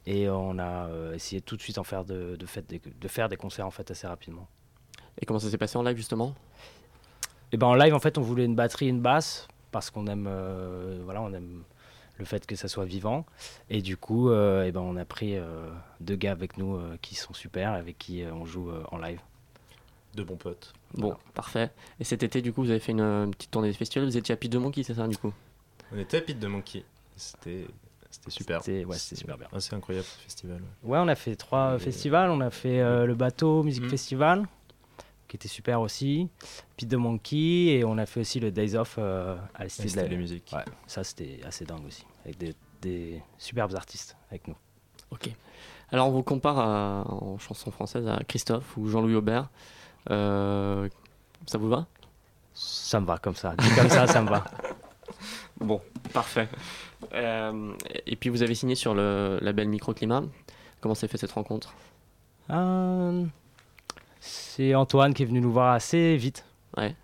[SPEAKER 14] Et on a euh, essayé tout de suite en faire de, de, fait des- de faire des concerts en fait assez rapidement.
[SPEAKER 1] Et comment ça s'est passé en live justement?
[SPEAKER 14] Et ben en live, en fait, on voulait une batterie et une basse parce qu'on aime, euh, voilà, on aime le fait que ça soit vivant. Et du coup, euh, et ben on a pris euh, deux gars avec nous euh, qui sont super, avec qui euh, on joue euh, en live.
[SPEAKER 13] De bons potes.
[SPEAKER 1] Bon, parfait. Et cet été, du coup, vous avez fait une, une petite tournée de festival. Vous étiez à Pete de Monkey, c'est ça, du coup?
[SPEAKER 13] On était à Pete de Monkey. C'était, c'était super.
[SPEAKER 14] C'était- ouais, super bien.
[SPEAKER 13] Assez incroyable ce festival.
[SPEAKER 14] Ouais, on a fait trois
[SPEAKER 13] Et-
[SPEAKER 14] festivals. On a fait euh, le bateau Music
[SPEAKER 13] Mhm.
[SPEAKER 14] Festival, qui était super aussi. Pete de Monkey, et on a fait aussi le Days Off euh, à la Cité de la
[SPEAKER 13] Musique.
[SPEAKER 14] Ouais, ça c'était assez dingue aussi, avec des, des superbes artistes avec nous.
[SPEAKER 1] Ok. Alors, on vous compare à- en chanson française à Christophe ou Jean-Louis Aubert. Euh, ça vous va?
[SPEAKER 14] Ça me va comme ça. Dit comme ça, ça me va. *laughs*
[SPEAKER 1] Bon, parfait. Euh, et puis, vous avez signé sur le label Microclimat. Comment s'est fait cette rencontre?
[SPEAKER 14] Euh, c'est Antoine qui est venu nous voir assez vite.
[SPEAKER 1] Ouais.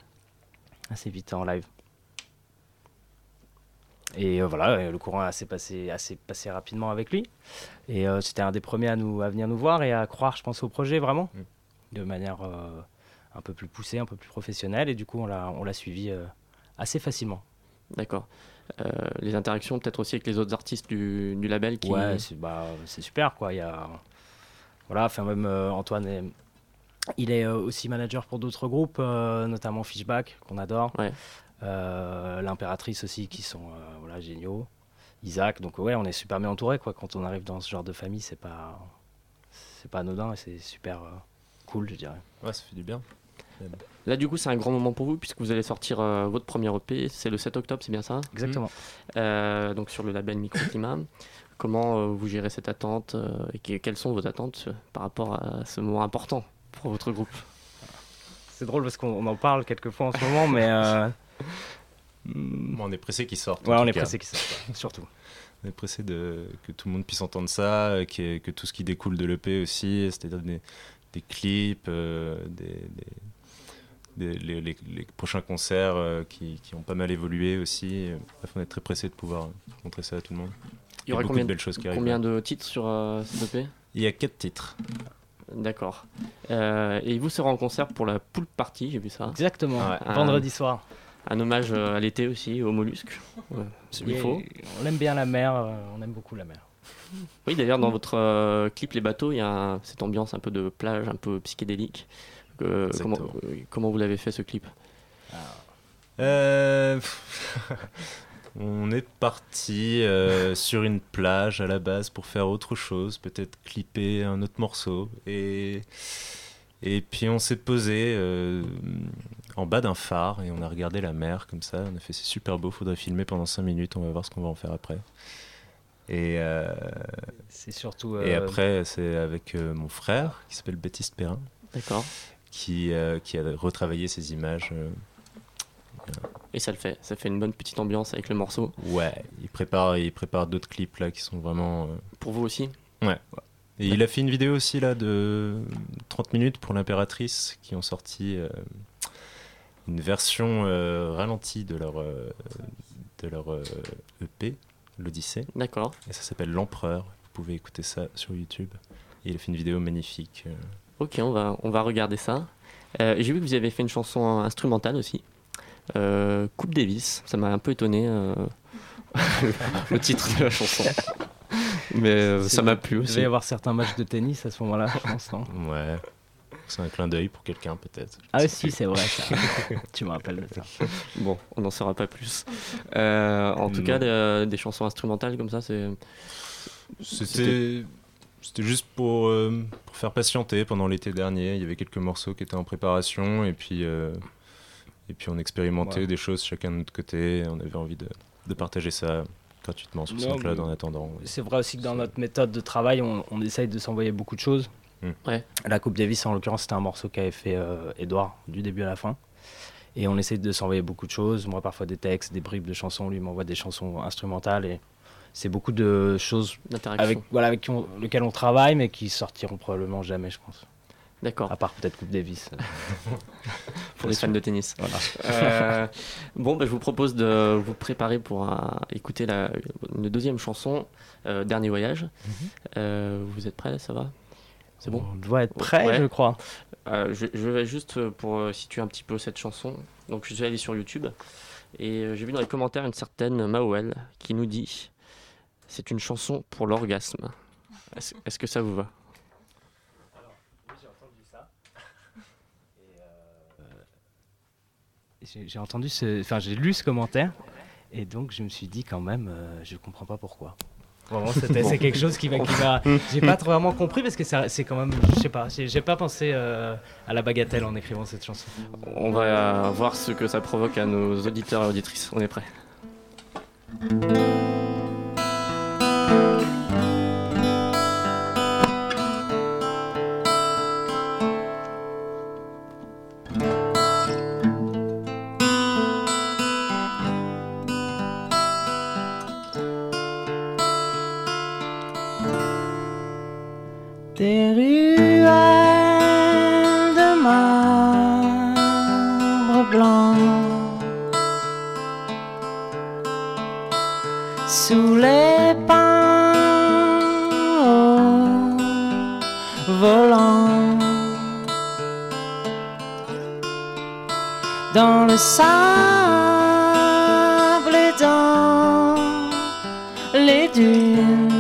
[SPEAKER 14] Assez vite en live. Et euh, voilà, le courant a assez passé, assez passé rapidement avec lui. Et euh, c'était un des premiers à, nous, à venir nous voir et à croire, je pense, au projet vraiment. De manière euh, un peu plus poussée, un peu plus professionnelle. Et du coup, on l'a suivi euh, assez facilement.
[SPEAKER 1] D'accord. Euh, les interactions peut-être aussi avec les autres artistes du, du label qui...
[SPEAKER 14] Ouais, c'est bah, c'est super quoi. Il y a voilà, enfin même euh, Antoine est, il est euh, aussi manager pour d'autres groupes, euh, notamment Fishback qu'on adore. Euh, L'impératrice aussi qui sont euh, voilà géniaux. Isaac, donc ouais, on est super bien entouré quoi. Quand on arrive dans ce genre de famille, c'est pas c'est pas anodin et c'est super euh, cool, je dirais.
[SPEAKER 13] Ouais, ça fait du bien.
[SPEAKER 1] Là, du coup, c'est un grand moment pour vous puisque vous allez sortir euh, votre premier EP. C'est le 7 octobre, c'est bien ça?
[SPEAKER 14] Exactement.
[SPEAKER 1] Euh, donc sur le label Microclimat. *coughs* Comment euh, vous gérez cette attente euh, et que- quelles sont vos attentes euh, par rapport à ce moment important pour votre groupe?
[SPEAKER 14] C'est drôle parce qu'on on en parle quelquefois en ce moment, mais euh, *laughs*
[SPEAKER 13] Bon, on est pressé qu'il sorte.
[SPEAKER 14] Ouais, on est
[SPEAKER 13] cas.
[SPEAKER 14] pressé qu'il sorte, *laughs* surtout.
[SPEAKER 13] On est pressé de, que tout le monde puisse entendre ça, que tout ce qui découle de l'EP aussi, c'est-à-dire des, des clips, euh, des, des- des- les, les- les prochains concerts euh, qui, qui ont pas mal évolué aussi. Euh, Bref, on est très pressé de pouvoir montrer ça à tout le monde.
[SPEAKER 1] Il y aura
[SPEAKER 13] beaucoup
[SPEAKER 1] combien
[SPEAKER 13] de belles choses qui arrivent.
[SPEAKER 1] Combien de titres sur euh, cette EP
[SPEAKER 13] Il y a quatre titres.
[SPEAKER 1] D'accord. Euh, et vous serez en concert pour la pool party, j'ai vu ça.
[SPEAKER 14] Exactement,
[SPEAKER 1] Un-
[SPEAKER 14] vendredi soir.
[SPEAKER 1] Un hommage euh, à l'été aussi, aux mollusques. Ouais, il faut.
[SPEAKER 14] On aime bien la mer, euh, on aime beaucoup la mer.
[SPEAKER 1] Oui, d'ailleurs, dans votre euh, clip Les bateaux, il y a un- cette ambiance un peu de plage, un peu psychédélique. Euh, comment, vous l'avez fait ce clip
[SPEAKER 13] Euh, *laughs* on est parti euh, sur une plage à la base pour faire autre chose, peut-être clipper un autre morceau. Et, et puis on s'est posé euh, en bas d'un phare et on a regardé la mer comme ça. On a fait c'est super beau, faudrait filmer pendant 5 minutes, on va voir ce qu'on va en faire après. Et, euh,
[SPEAKER 14] C'est surtout.
[SPEAKER 13] et après, c'est avec euh, mon frère qui s'appelle Baptiste Perrin.
[SPEAKER 1] D'accord.
[SPEAKER 13] Qui, euh, qui a retravaillé ces images. euh,
[SPEAKER 1] Et ça le fait, ça fait une bonne petite ambiance avec le morceau.
[SPEAKER 13] Ouais, il prépare, il prépare d'autres clips là qui sont vraiment. euh,
[SPEAKER 1] Pour vous aussi
[SPEAKER 13] Ouais. Et il a fait une vidéo aussi là de 30 minutes pour l'impératrice qui ont sorti euh, une version euh, ralentie de leur, euh, de leur EP, l'Odyssée.
[SPEAKER 1] D'accord.
[SPEAKER 13] Et ça s'appelle L'Empereur. Vous pouvez écouter ça sur YouTube. Et il a fait une vidéo magnifique.
[SPEAKER 1] Ok, on va, on va regarder ça. Euh, J'ai vu que vous avez fait une chanson instrumentale aussi. Euh, Coupe Davis, ça m'a un peu étonné euh, *laughs* le titre de la chanson. Mais euh, ça m'a plu
[SPEAKER 14] Il
[SPEAKER 1] aussi.
[SPEAKER 14] devait y avoir certains matchs de tennis à ce moment-là, je pense. non?
[SPEAKER 13] Ouais. C'est un clin d'œil pour quelqu'un peut-être.
[SPEAKER 14] Ah oui, si, c'est vrai, ça. tu me rappelles de ça. *laughs*
[SPEAKER 1] Bon, on n'en saura pas plus. Euh, en tout
[SPEAKER 13] Non.
[SPEAKER 1] cas, des, des chansons instrumentales comme ça, c'est.
[SPEAKER 13] C'était c'était juste pour, euh, pour faire patienter pendant l'été dernier. Il y avait quelques morceaux qui étaient en préparation et puis, euh, et puis on expérimentait
[SPEAKER 14] Ouais.
[SPEAKER 13] des choses chacun de notre côté. On avait envie de, de partager ça gratuitement sur SoundCloud en attendant.
[SPEAKER 14] C'est vrai aussi que dans notre méthode de travail, on, on essaye de s'envoyer beaucoup de choses.
[SPEAKER 13] Mm.
[SPEAKER 1] Ouais.
[SPEAKER 14] La Coupe Davis, en l'occurrence, c'était un morceau qu'avait fait euh, Edouard du début à la fin. Et on essaye de s'envoyer beaucoup de choses. Moi, parfois des textes, des bribes de chansons. Lui m'envoie des chansons instrumentales. Et c'est beaucoup de choses avec, voilà, avec qui on- lesquelles on travaille, mais qui sortiront probablement jamais, je pense.
[SPEAKER 1] D'accord.
[SPEAKER 14] À part peut-être Coupe Davis. *laughs*
[SPEAKER 1] pour les fans de tennis.
[SPEAKER 14] Voilà.
[SPEAKER 1] Euh, bon, bah, je vous propose de vous préparer pour un- écouter la, une deuxième chanson, euh, Dernier Voyage.
[SPEAKER 14] Mhm.
[SPEAKER 1] Euh, vous êtes prêts Ça va? C'est bon?
[SPEAKER 14] On doit être prêt,
[SPEAKER 1] Ouais.
[SPEAKER 14] je crois.
[SPEAKER 1] Euh, je, je vais juste euh, pour euh, situer un petit peu cette chanson. Donc, je suis allé sur YouTube et euh, j'ai vu dans les commentaires une certaine Mawel qui nous dit c'est une chanson pour l'orgasme. Est-ce que ça vous va?
[SPEAKER 14] J'ai j'ai entendu ce, enfin j'ai lu ce commentaire et donc je me suis dit quand même, euh, je comprends pas pourquoi. Vraiment, c'est quelque chose qui m'a, j'ai pas trop vraiment compris parce que ça- c'est quand même, je sais pas, j'ai, j'ai pas pensé euh, à la bagatelle en écrivant cette chanson.
[SPEAKER 1] On va euh, voir ce que ça provoque à nos auditeurs et auditrices. On est prêts
[SPEAKER 15] sable dans les dunes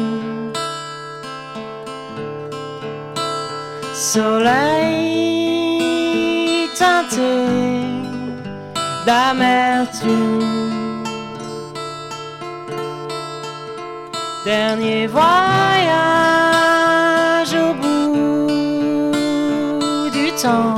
[SPEAKER 15] soleil teinté d'amertume. Dernier voyage au bout du temps.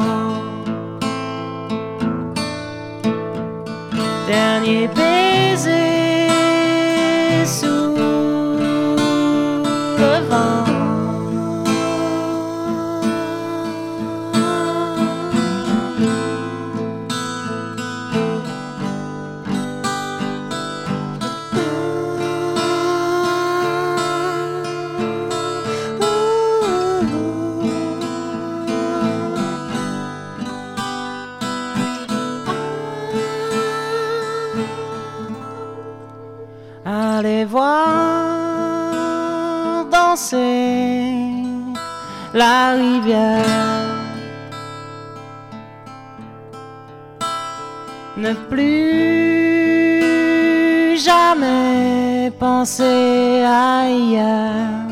[SPEAKER 15] Penser ailleurs.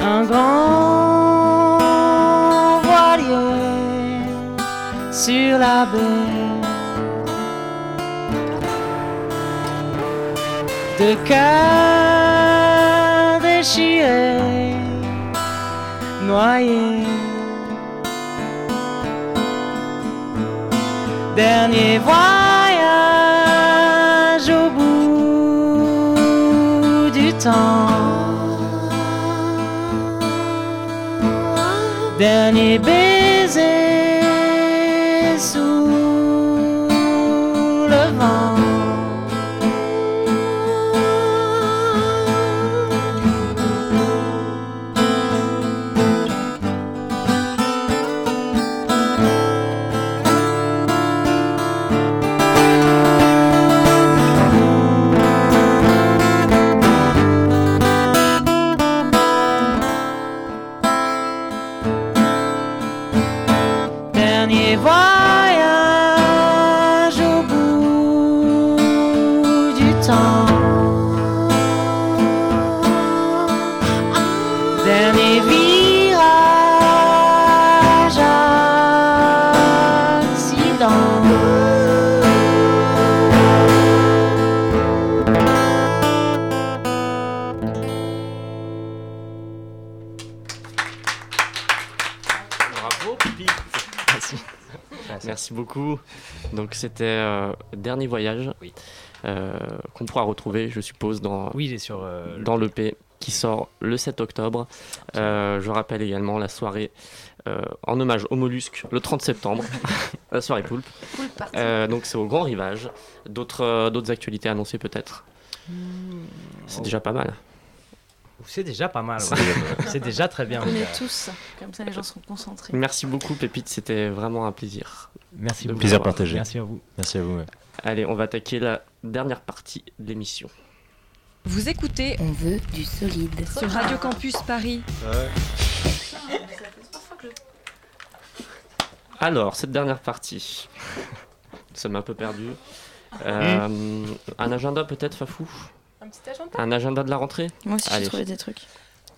[SPEAKER 15] Un grand voilier sur la baie. de cœur déchiré, noyé. Dernier voyage temps. Dernier baiser
[SPEAKER 1] beaucoup. Donc c'était euh, Dernier Voyage euh, qu'on pourra retrouver, je suppose, dans,
[SPEAKER 14] Oui, il est sur. euh,
[SPEAKER 1] dans l'EP qui sort le 7 octobre. Euh, je rappelle également la soirée euh, en hommage aux mollusques le 30 septembre, *laughs* la soirée poulpe. Euh, donc c'est au Grand Rivage. D'autres euh, d'autres actualités annoncées peut-être C'est déjà pas mal.
[SPEAKER 14] C'est déjà pas mal.
[SPEAKER 1] C'est
[SPEAKER 14] ouais. C'est déjà très bien.
[SPEAKER 6] On est tous, comme ça les gens seront concentrés.
[SPEAKER 1] Merci beaucoup Pépite, c'était vraiment un plaisir.
[SPEAKER 14] Merci
[SPEAKER 1] de
[SPEAKER 14] beaucoup.
[SPEAKER 1] avoir.
[SPEAKER 13] partagé.
[SPEAKER 14] Merci à vous.
[SPEAKER 13] Merci à vous. ouais.
[SPEAKER 1] Allez, on va attaquer la dernière partie de l'émission.
[SPEAKER 7] Vous écoutez
[SPEAKER 3] On veut du solide.
[SPEAKER 7] sur Radio Campus Paris.
[SPEAKER 1] Alors, cette dernière partie, ça m'a un peu perdu. Euh, un agenda peut-être, Fafou?
[SPEAKER 9] Un petit agenda?
[SPEAKER 1] Un agenda de la rentrée?
[SPEAKER 6] Moi aussi, j'ai trouvé des trucs.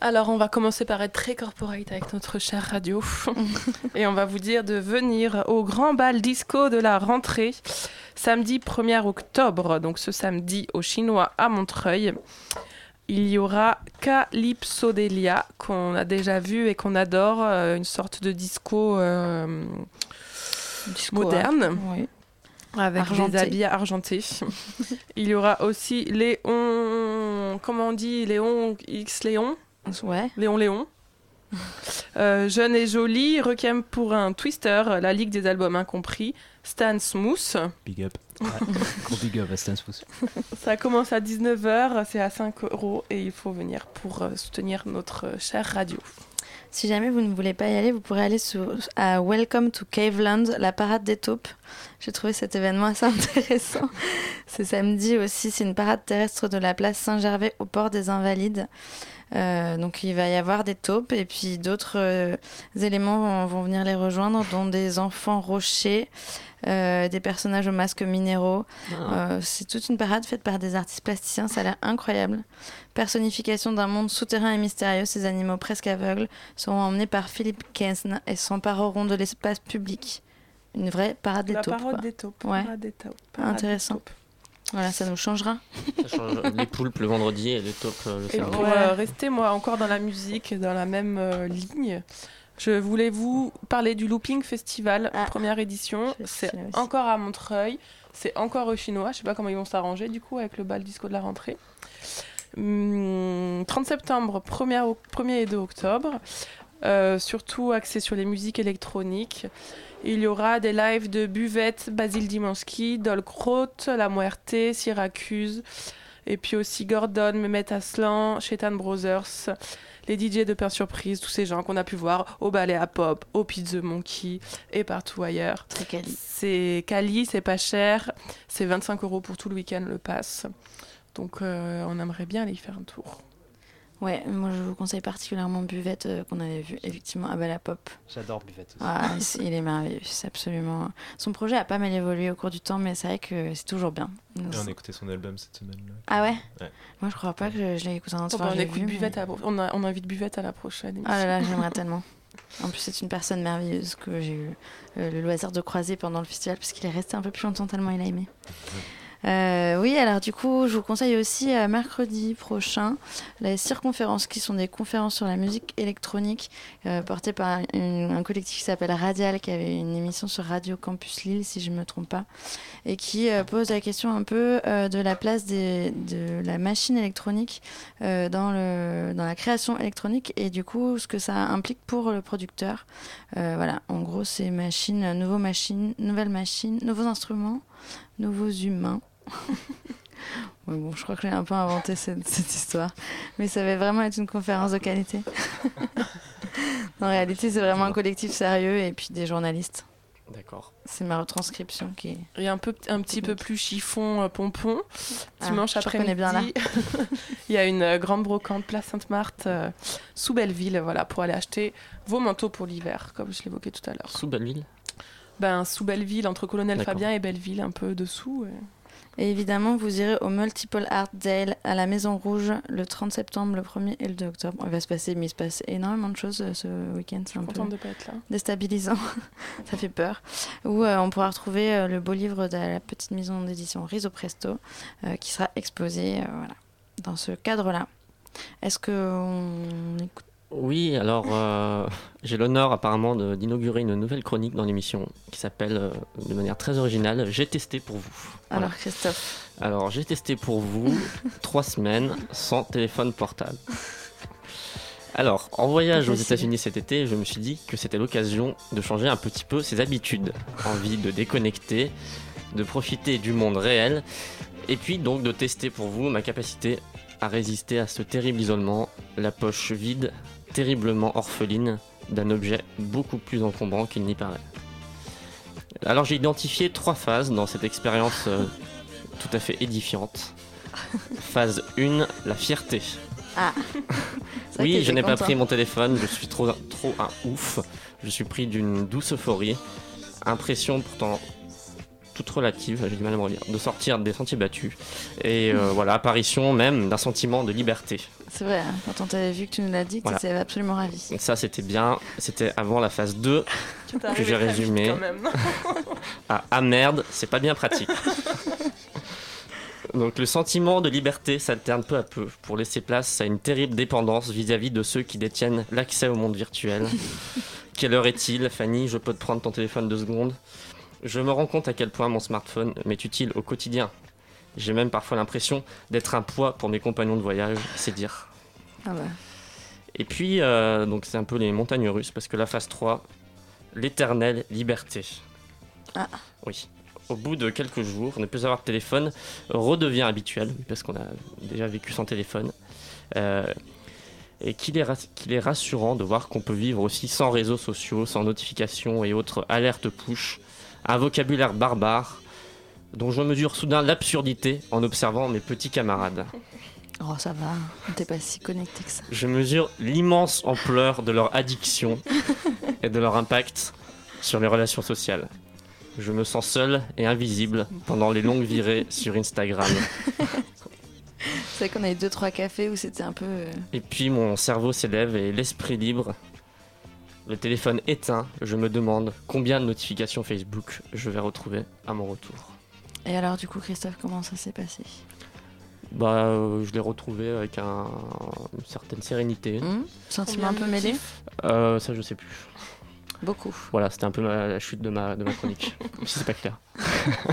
[SPEAKER 9] Alors, on va commencer par être très corporate avec notre chère radio. *laughs* et on va vous dire de venir au grand bal disco de la rentrée, samedi 1er octobre. Donc, ce samedi au Chinois à Montreuil. Il y aura Calypsodelia, qu'on a déjà vu et qu'on adore, euh, une sorte de disco, euh,
[SPEAKER 6] Disco,
[SPEAKER 9] moderne.
[SPEAKER 6] hein. Oui.
[SPEAKER 9] Avec
[SPEAKER 6] Argenté.
[SPEAKER 9] des habits argentés. *laughs* Il y aura aussi Léon. Comment on dit? Léon X Léon?
[SPEAKER 6] Ouais.
[SPEAKER 9] Léon Léon. *laughs* Euh, jeune et jolie, Requiem pour un Twister, la Ligue des albums incompris, Stan Smooth.
[SPEAKER 13] Big up.
[SPEAKER 14] Gros big up à Stan Smooth. *laughs*
[SPEAKER 9] Ça commence à 19h, c'est à 5 euros et il faut venir pour euh, soutenir notre euh, chère radio.
[SPEAKER 6] Si jamais vous ne voulez pas y aller, vous pourrez aller sur, à Welcome to Caveland, la parade des taupes. J'ai trouvé cet événement assez *laughs* intéressant. C'est samedi aussi, c'est une parade terrestre de la place Saint-Gervais au port des Invalides. Euh, donc il va y avoir des taupes et puis d'autres euh, éléments vont, vont venir les rejoindre, dont des enfants rochers, euh, des personnages aux masques minéraux.
[SPEAKER 1] Ah.
[SPEAKER 6] C'est toute une parade faite par des artistes plasticiens, ça a l'air incroyable. Personnification d'un monde souterrain et mystérieux, ces animaux presque aveugles seront emmenés par Philippe Kesn et s'empareront de l'espace public. Une vraie parade des
[SPEAKER 9] la
[SPEAKER 6] taupes.
[SPEAKER 9] parade
[SPEAKER 6] quoi.
[SPEAKER 9] des taupes.
[SPEAKER 6] Ouais.
[SPEAKER 9] parade des taupes, parade des
[SPEAKER 6] Intéressant.
[SPEAKER 9] taupes.
[SPEAKER 6] Voilà, ça nous changera.
[SPEAKER 1] Ça change *laughs* les poulpes le vendredi et les taupes euh, le
[SPEAKER 9] Et
[SPEAKER 1] samedi.
[SPEAKER 9] pour euh, rester moi encore dans la musique, dans la même euh, ligne, je voulais vous parler du Looping Festival, première édition. C'est encore à Montreuil, c'est encore au chinois. Je sais pas comment ils vont s'arranger du coup avec le bal disco de la rentrée. Hum, 30 septembre, 1er, au- 1er et 2 octobre. Euh, surtout axé sur les musiques électroniques. Il y aura des lives de Buvette, Basile Dimansky, Dolkrot, La Muerte, Syracuse, et puis aussi Gordon, Mehmet Aslan, Shetan Brothers, les DJ de Pain Surprise, tous ces gens qu'on a pu voir au Ballet à Pop, au Pizza Monkey et partout ailleurs.
[SPEAKER 6] C'est quali.
[SPEAKER 9] C'est quali, c'est pas cher, c'est 25 euros pour tout le week-end le pass. Donc euh, on aimerait bien aller y faire un tour.
[SPEAKER 6] Ouais, moi je vous conseille particulièrement Buvette euh, qu'on avait vu effectivement à Bala Pop.
[SPEAKER 14] J'adore Buvette aussi.
[SPEAKER 6] Ah, il est merveilleux, c'est absolument. Son projet a pas mal évolué au cours du temps, mais c'est vrai que c'est toujours bien.
[SPEAKER 13] Et on a écouté son album cette semaine. Là.
[SPEAKER 6] Ah ouais
[SPEAKER 13] Ouais.
[SPEAKER 6] Moi je crois pas que je, je l'ai écouté en
[SPEAKER 9] Oh,
[SPEAKER 6] entier.
[SPEAKER 9] bah,
[SPEAKER 6] Enfin,
[SPEAKER 9] on, écoute
[SPEAKER 6] vu, mais-
[SPEAKER 9] Buvette à la pro- on, a- on invite Buvette à la prochaine émission.
[SPEAKER 6] Ah là là, j'aimerais tellement. *laughs* En plus, c'est une personne merveilleuse que j'ai eu euh, le loisir de croiser pendant le festival, parce qu'il est resté un peu plus longtemps tellement il a aimé. Euh, oui, alors du coup, je vous conseille aussi euh, mercredi prochain les circonférences, qui sont des conférences sur la musique électronique euh, portées par un collectif qui s'appelle Radial, qui avait une émission sur Radio Campus Lille, si je ne me trompe pas, et qui pose la question un peu de la place de la machine électronique dans, dans la création électronique et du coup ce que ça implique pour le producteur. Voilà, en gros, c'est machines, nouveaux machines, nouvelles machines, nouveaux instruments, nouveaux humains. *laughs* Ouais, bon, je crois que j'ai un peu inventé cette, cette histoire, mais ça va vraiment être une conférence de qualité. *laughs* en réalité, c'est vraiment un collectif sérieux et puis des journalistes.
[SPEAKER 1] D'accord.
[SPEAKER 6] C'est ma retranscription qui est.
[SPEAKER 9] Et un, peu, un petit peu plus chiffon euh, pompon.
[SPEAKER 6] Ah,
[SPEAKER 9] Dimanche après-midi,
[SPEAKER 6] bien là. *laughs*
[SPEAKER 9] il y a une euh, grande brocante place Sainte-Marthe euh, sous Belleville, voilà, pour aller acheter vos manteaux pour l'hiver, comme je l'évoquais tout à l'heure.
[SPEAKER 1] Sous Belleville?
[SPEAKER 9] Ben, sous Belleville, entre Colonel. Fabien et Belleville, un peu dessous. et-
[SPEAKER 6] Et évidemment, vous irez au Multiple Art Dale à la Maison Rouge le 30 septembre, le 1er et le 2 octobre. Il va se passer, mais il se passe énormément de choses euh, ce week-end. C'est un peu
[SPEAKER 9] de pas être là.
[SPEAKER 6] déstabilisant. *laughs* Ça fait peur. Où euh, on pourra retrouver euh, le beau livre de la petite maison d'édition Riso Presto euh, qui sera exposé euh, voilà, dans ce cadre-là. Est-ce qu'on écoute
[SPEAKER 1] Oui, alors euh, j'ai l'honneur apparemment d'inaugurer une nouvelle chronique dans l'émission qui s'appelle euh, de manière très originale J'ai testé pour vous. Voilà.
[SPEAKER 6] Alors, Christophe
[SPEAKER 1] Alors j'ai testé pour vous *laughs* trois semaines sans téléphone portable. Alors, en voyage aux. États-Unis cet été, je me suis dit que c'était l'occasion de changer un petit peu ses habitudes. Envie de déconnecter, de profiter du monde réel, et puis donc de tester pour vous ma capacité à résister à ce terrible isolement, la poche vide, terriblement orpheline d'un objet beaucoup plus encombrant qu'il n'y paraît. Alors j'ai identifié trois phases dans cette expérience euh, *laughs* tout à fait édifiante. Phase 1, la fierté.
[SPEAKER 6] Ah *laughs*
[SPEAKER 1] Oui, je n'ai pas pris mon téléphone, je suis trop, trop un ouf. Je suis pris d'une douce euphorie. Impression pourtant toute relative, j'ai du mal à me relire, de sortir des sentiers battus. Et euh, *laughs* voilà, apparition même d'un sentiment de liberté.
[SPEAKER 6] C'est vrai, hein, quand on t'avait vu que tu nous l'as dit,
[SPEAKER 1] Voilà.
[SPEAKER 6] tu étais absolument ravi.
[SPEAKER 1] Donc ça, c'était bien. C'était avant la phase 2
[SPEAKER 9] Tu t'es
[SPEAKER 1] que j'ai résumé.
[SPEAKER 9] quand même, non *laughs*
[SPEAKER 1] ah, ah merde, c'est pas bien pratique. *laughs* Donc le sentiment de liberté s'alterne peu à peu pour laisser place à une terrible dépendance vis-à-vis de ceux qui détiennent l'accès au monde virtuel. Quelle heure est-il, Fanny Je peux te prendre ton téléphone deux secondes. Je me rends compte à quel point mon smartphone m'est utile au quotidien. J'ai même parfois l'impression d'être un poids pour mes compagnons de voyage, c'est dire.
[SPEAKER 6] Ah.
[SPEAKER 1] Et puis, euh, donc c'est un peu les montagnes russes, parce que la phase 3, l'éternelle liberté.
[SPEAKER 6] Ah.
[SPEAKER 1] Oui. Au bout de quelques jours, ne plus avoir de téléphone redevient habituel, parce qu'on a déjà vécu sans téléphone. Euh, et qu'il est, est rassurant de voir qu'on peut vivre aussi sans réseaux sociaux, sans notifications et autres alertes push. Un vocabulaire barbare dont je mesure soudain l'absurdité en observant mes petits camarades.
[SPEAKER 6] Oh, ça va, on t'es pas si connecté que ça.
[SPEAKER 1] Je mesure l'immense ampleur de leur addiction *laughs* et de leur impact sur les relations sociales. Je me sens seul et invisible pendant les longues virées *laughs* sur Instagram.
[SPEAKER 6] C'est vrai qu'on a eu deux trois cafés où c'était un peu. euh,
[SPEAKER 1] Et puis mon cerveau s'élève et l'esprit libre. Le téléphone éteint, je me demande combien de notifications Facebook je vais retrouver à mon retour.
[SPEAKER 6] Et alors, du coup, Christophe, comment ça s'est passé?
[SPEAKER 1] Bah, euh, je l'ai retrouvé avec un- une certaine sérénité.
[SPEAKER 6] Hmm Sentiment un peu mêlé
[SPEAKER 1] Euh, Ça, je sais plus.
[SPEAKER 6] Beaucoup.
[SPEAKER 1] Voilà, c'était un peu ma- la chute de ma, de ma chronique. *laughs* si c'est pas clair. *laughs*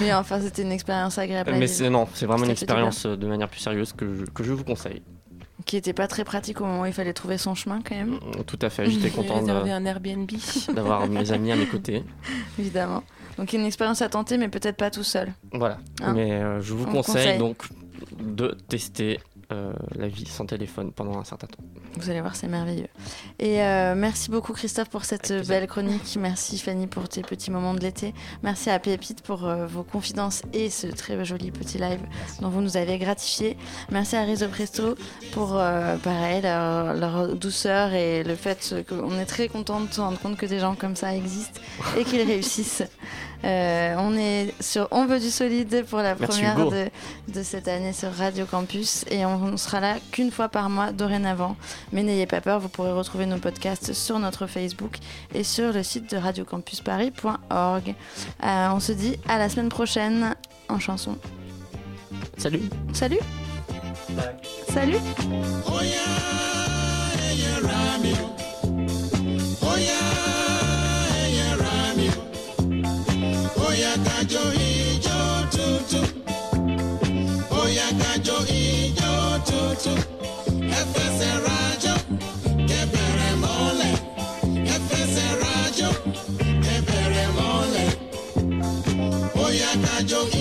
[SPEAKER 6] Mais enfin, c'était une expérience agréable. à
[SPEAKER 1] Mais c'est, non, c'est vraiment une expérience euh, de manière plus sérieuse que je, que je vous conseille.
[SPEAKER 6] Qui était pas très pratique au moment où il fallait trouver son chemin, quand même.
[SPEAKER 1] Tout à fait, j'étais content *laughs* d'avoir mes amis à mes côtés. *laughs*
[SPEAKER 6] Évidemment. Donc, une expérience à tenter, mais peut-être pas tout seul.
[SPEAKER 1] Voilà.
[SPEAKER 6] Hein
[SPEAKER 1] Mais euh, je vous
[SPEAKER 6] On
[SPEAKER 1] conseille
[SPEAKER 6] conseille.
[SPEAKER 1] donc de tester euh, la vie sans téléphone pendant un certain temps.
[SPEAKER 6] Vous allez voir, c'est merveilleux. Et euh, merci beaucoup Christophe pour cette belle chronique. Merci Fanny pour tes petits moments de l'été. Merci à Pépite pour euh, vos confidences et ce très joli petit live dont vous nous avez gratifié. Merci à Rizzo Presto pour pareil leur, leur, douceur et le fait qu'on est très content de se rendre compte que des gens comme ça existent et qu'ils réussissent. Euh, on est sur On veut du solide pour la première de, de, cette année sur Radio Campus et on, sera là qu'une fois par mois dorénavant. Mais n'ayez pas peur, vous pourrez retrouver nos podcasts sur notre Facebook et sur le site de radiocampusparis.org. Euh, on se dit à la semaine prochaine en chanson.
[SPEAKER 1] Salut.
[SPEAKER 6] Salut. Salut. Oh kájọ kájọ ijó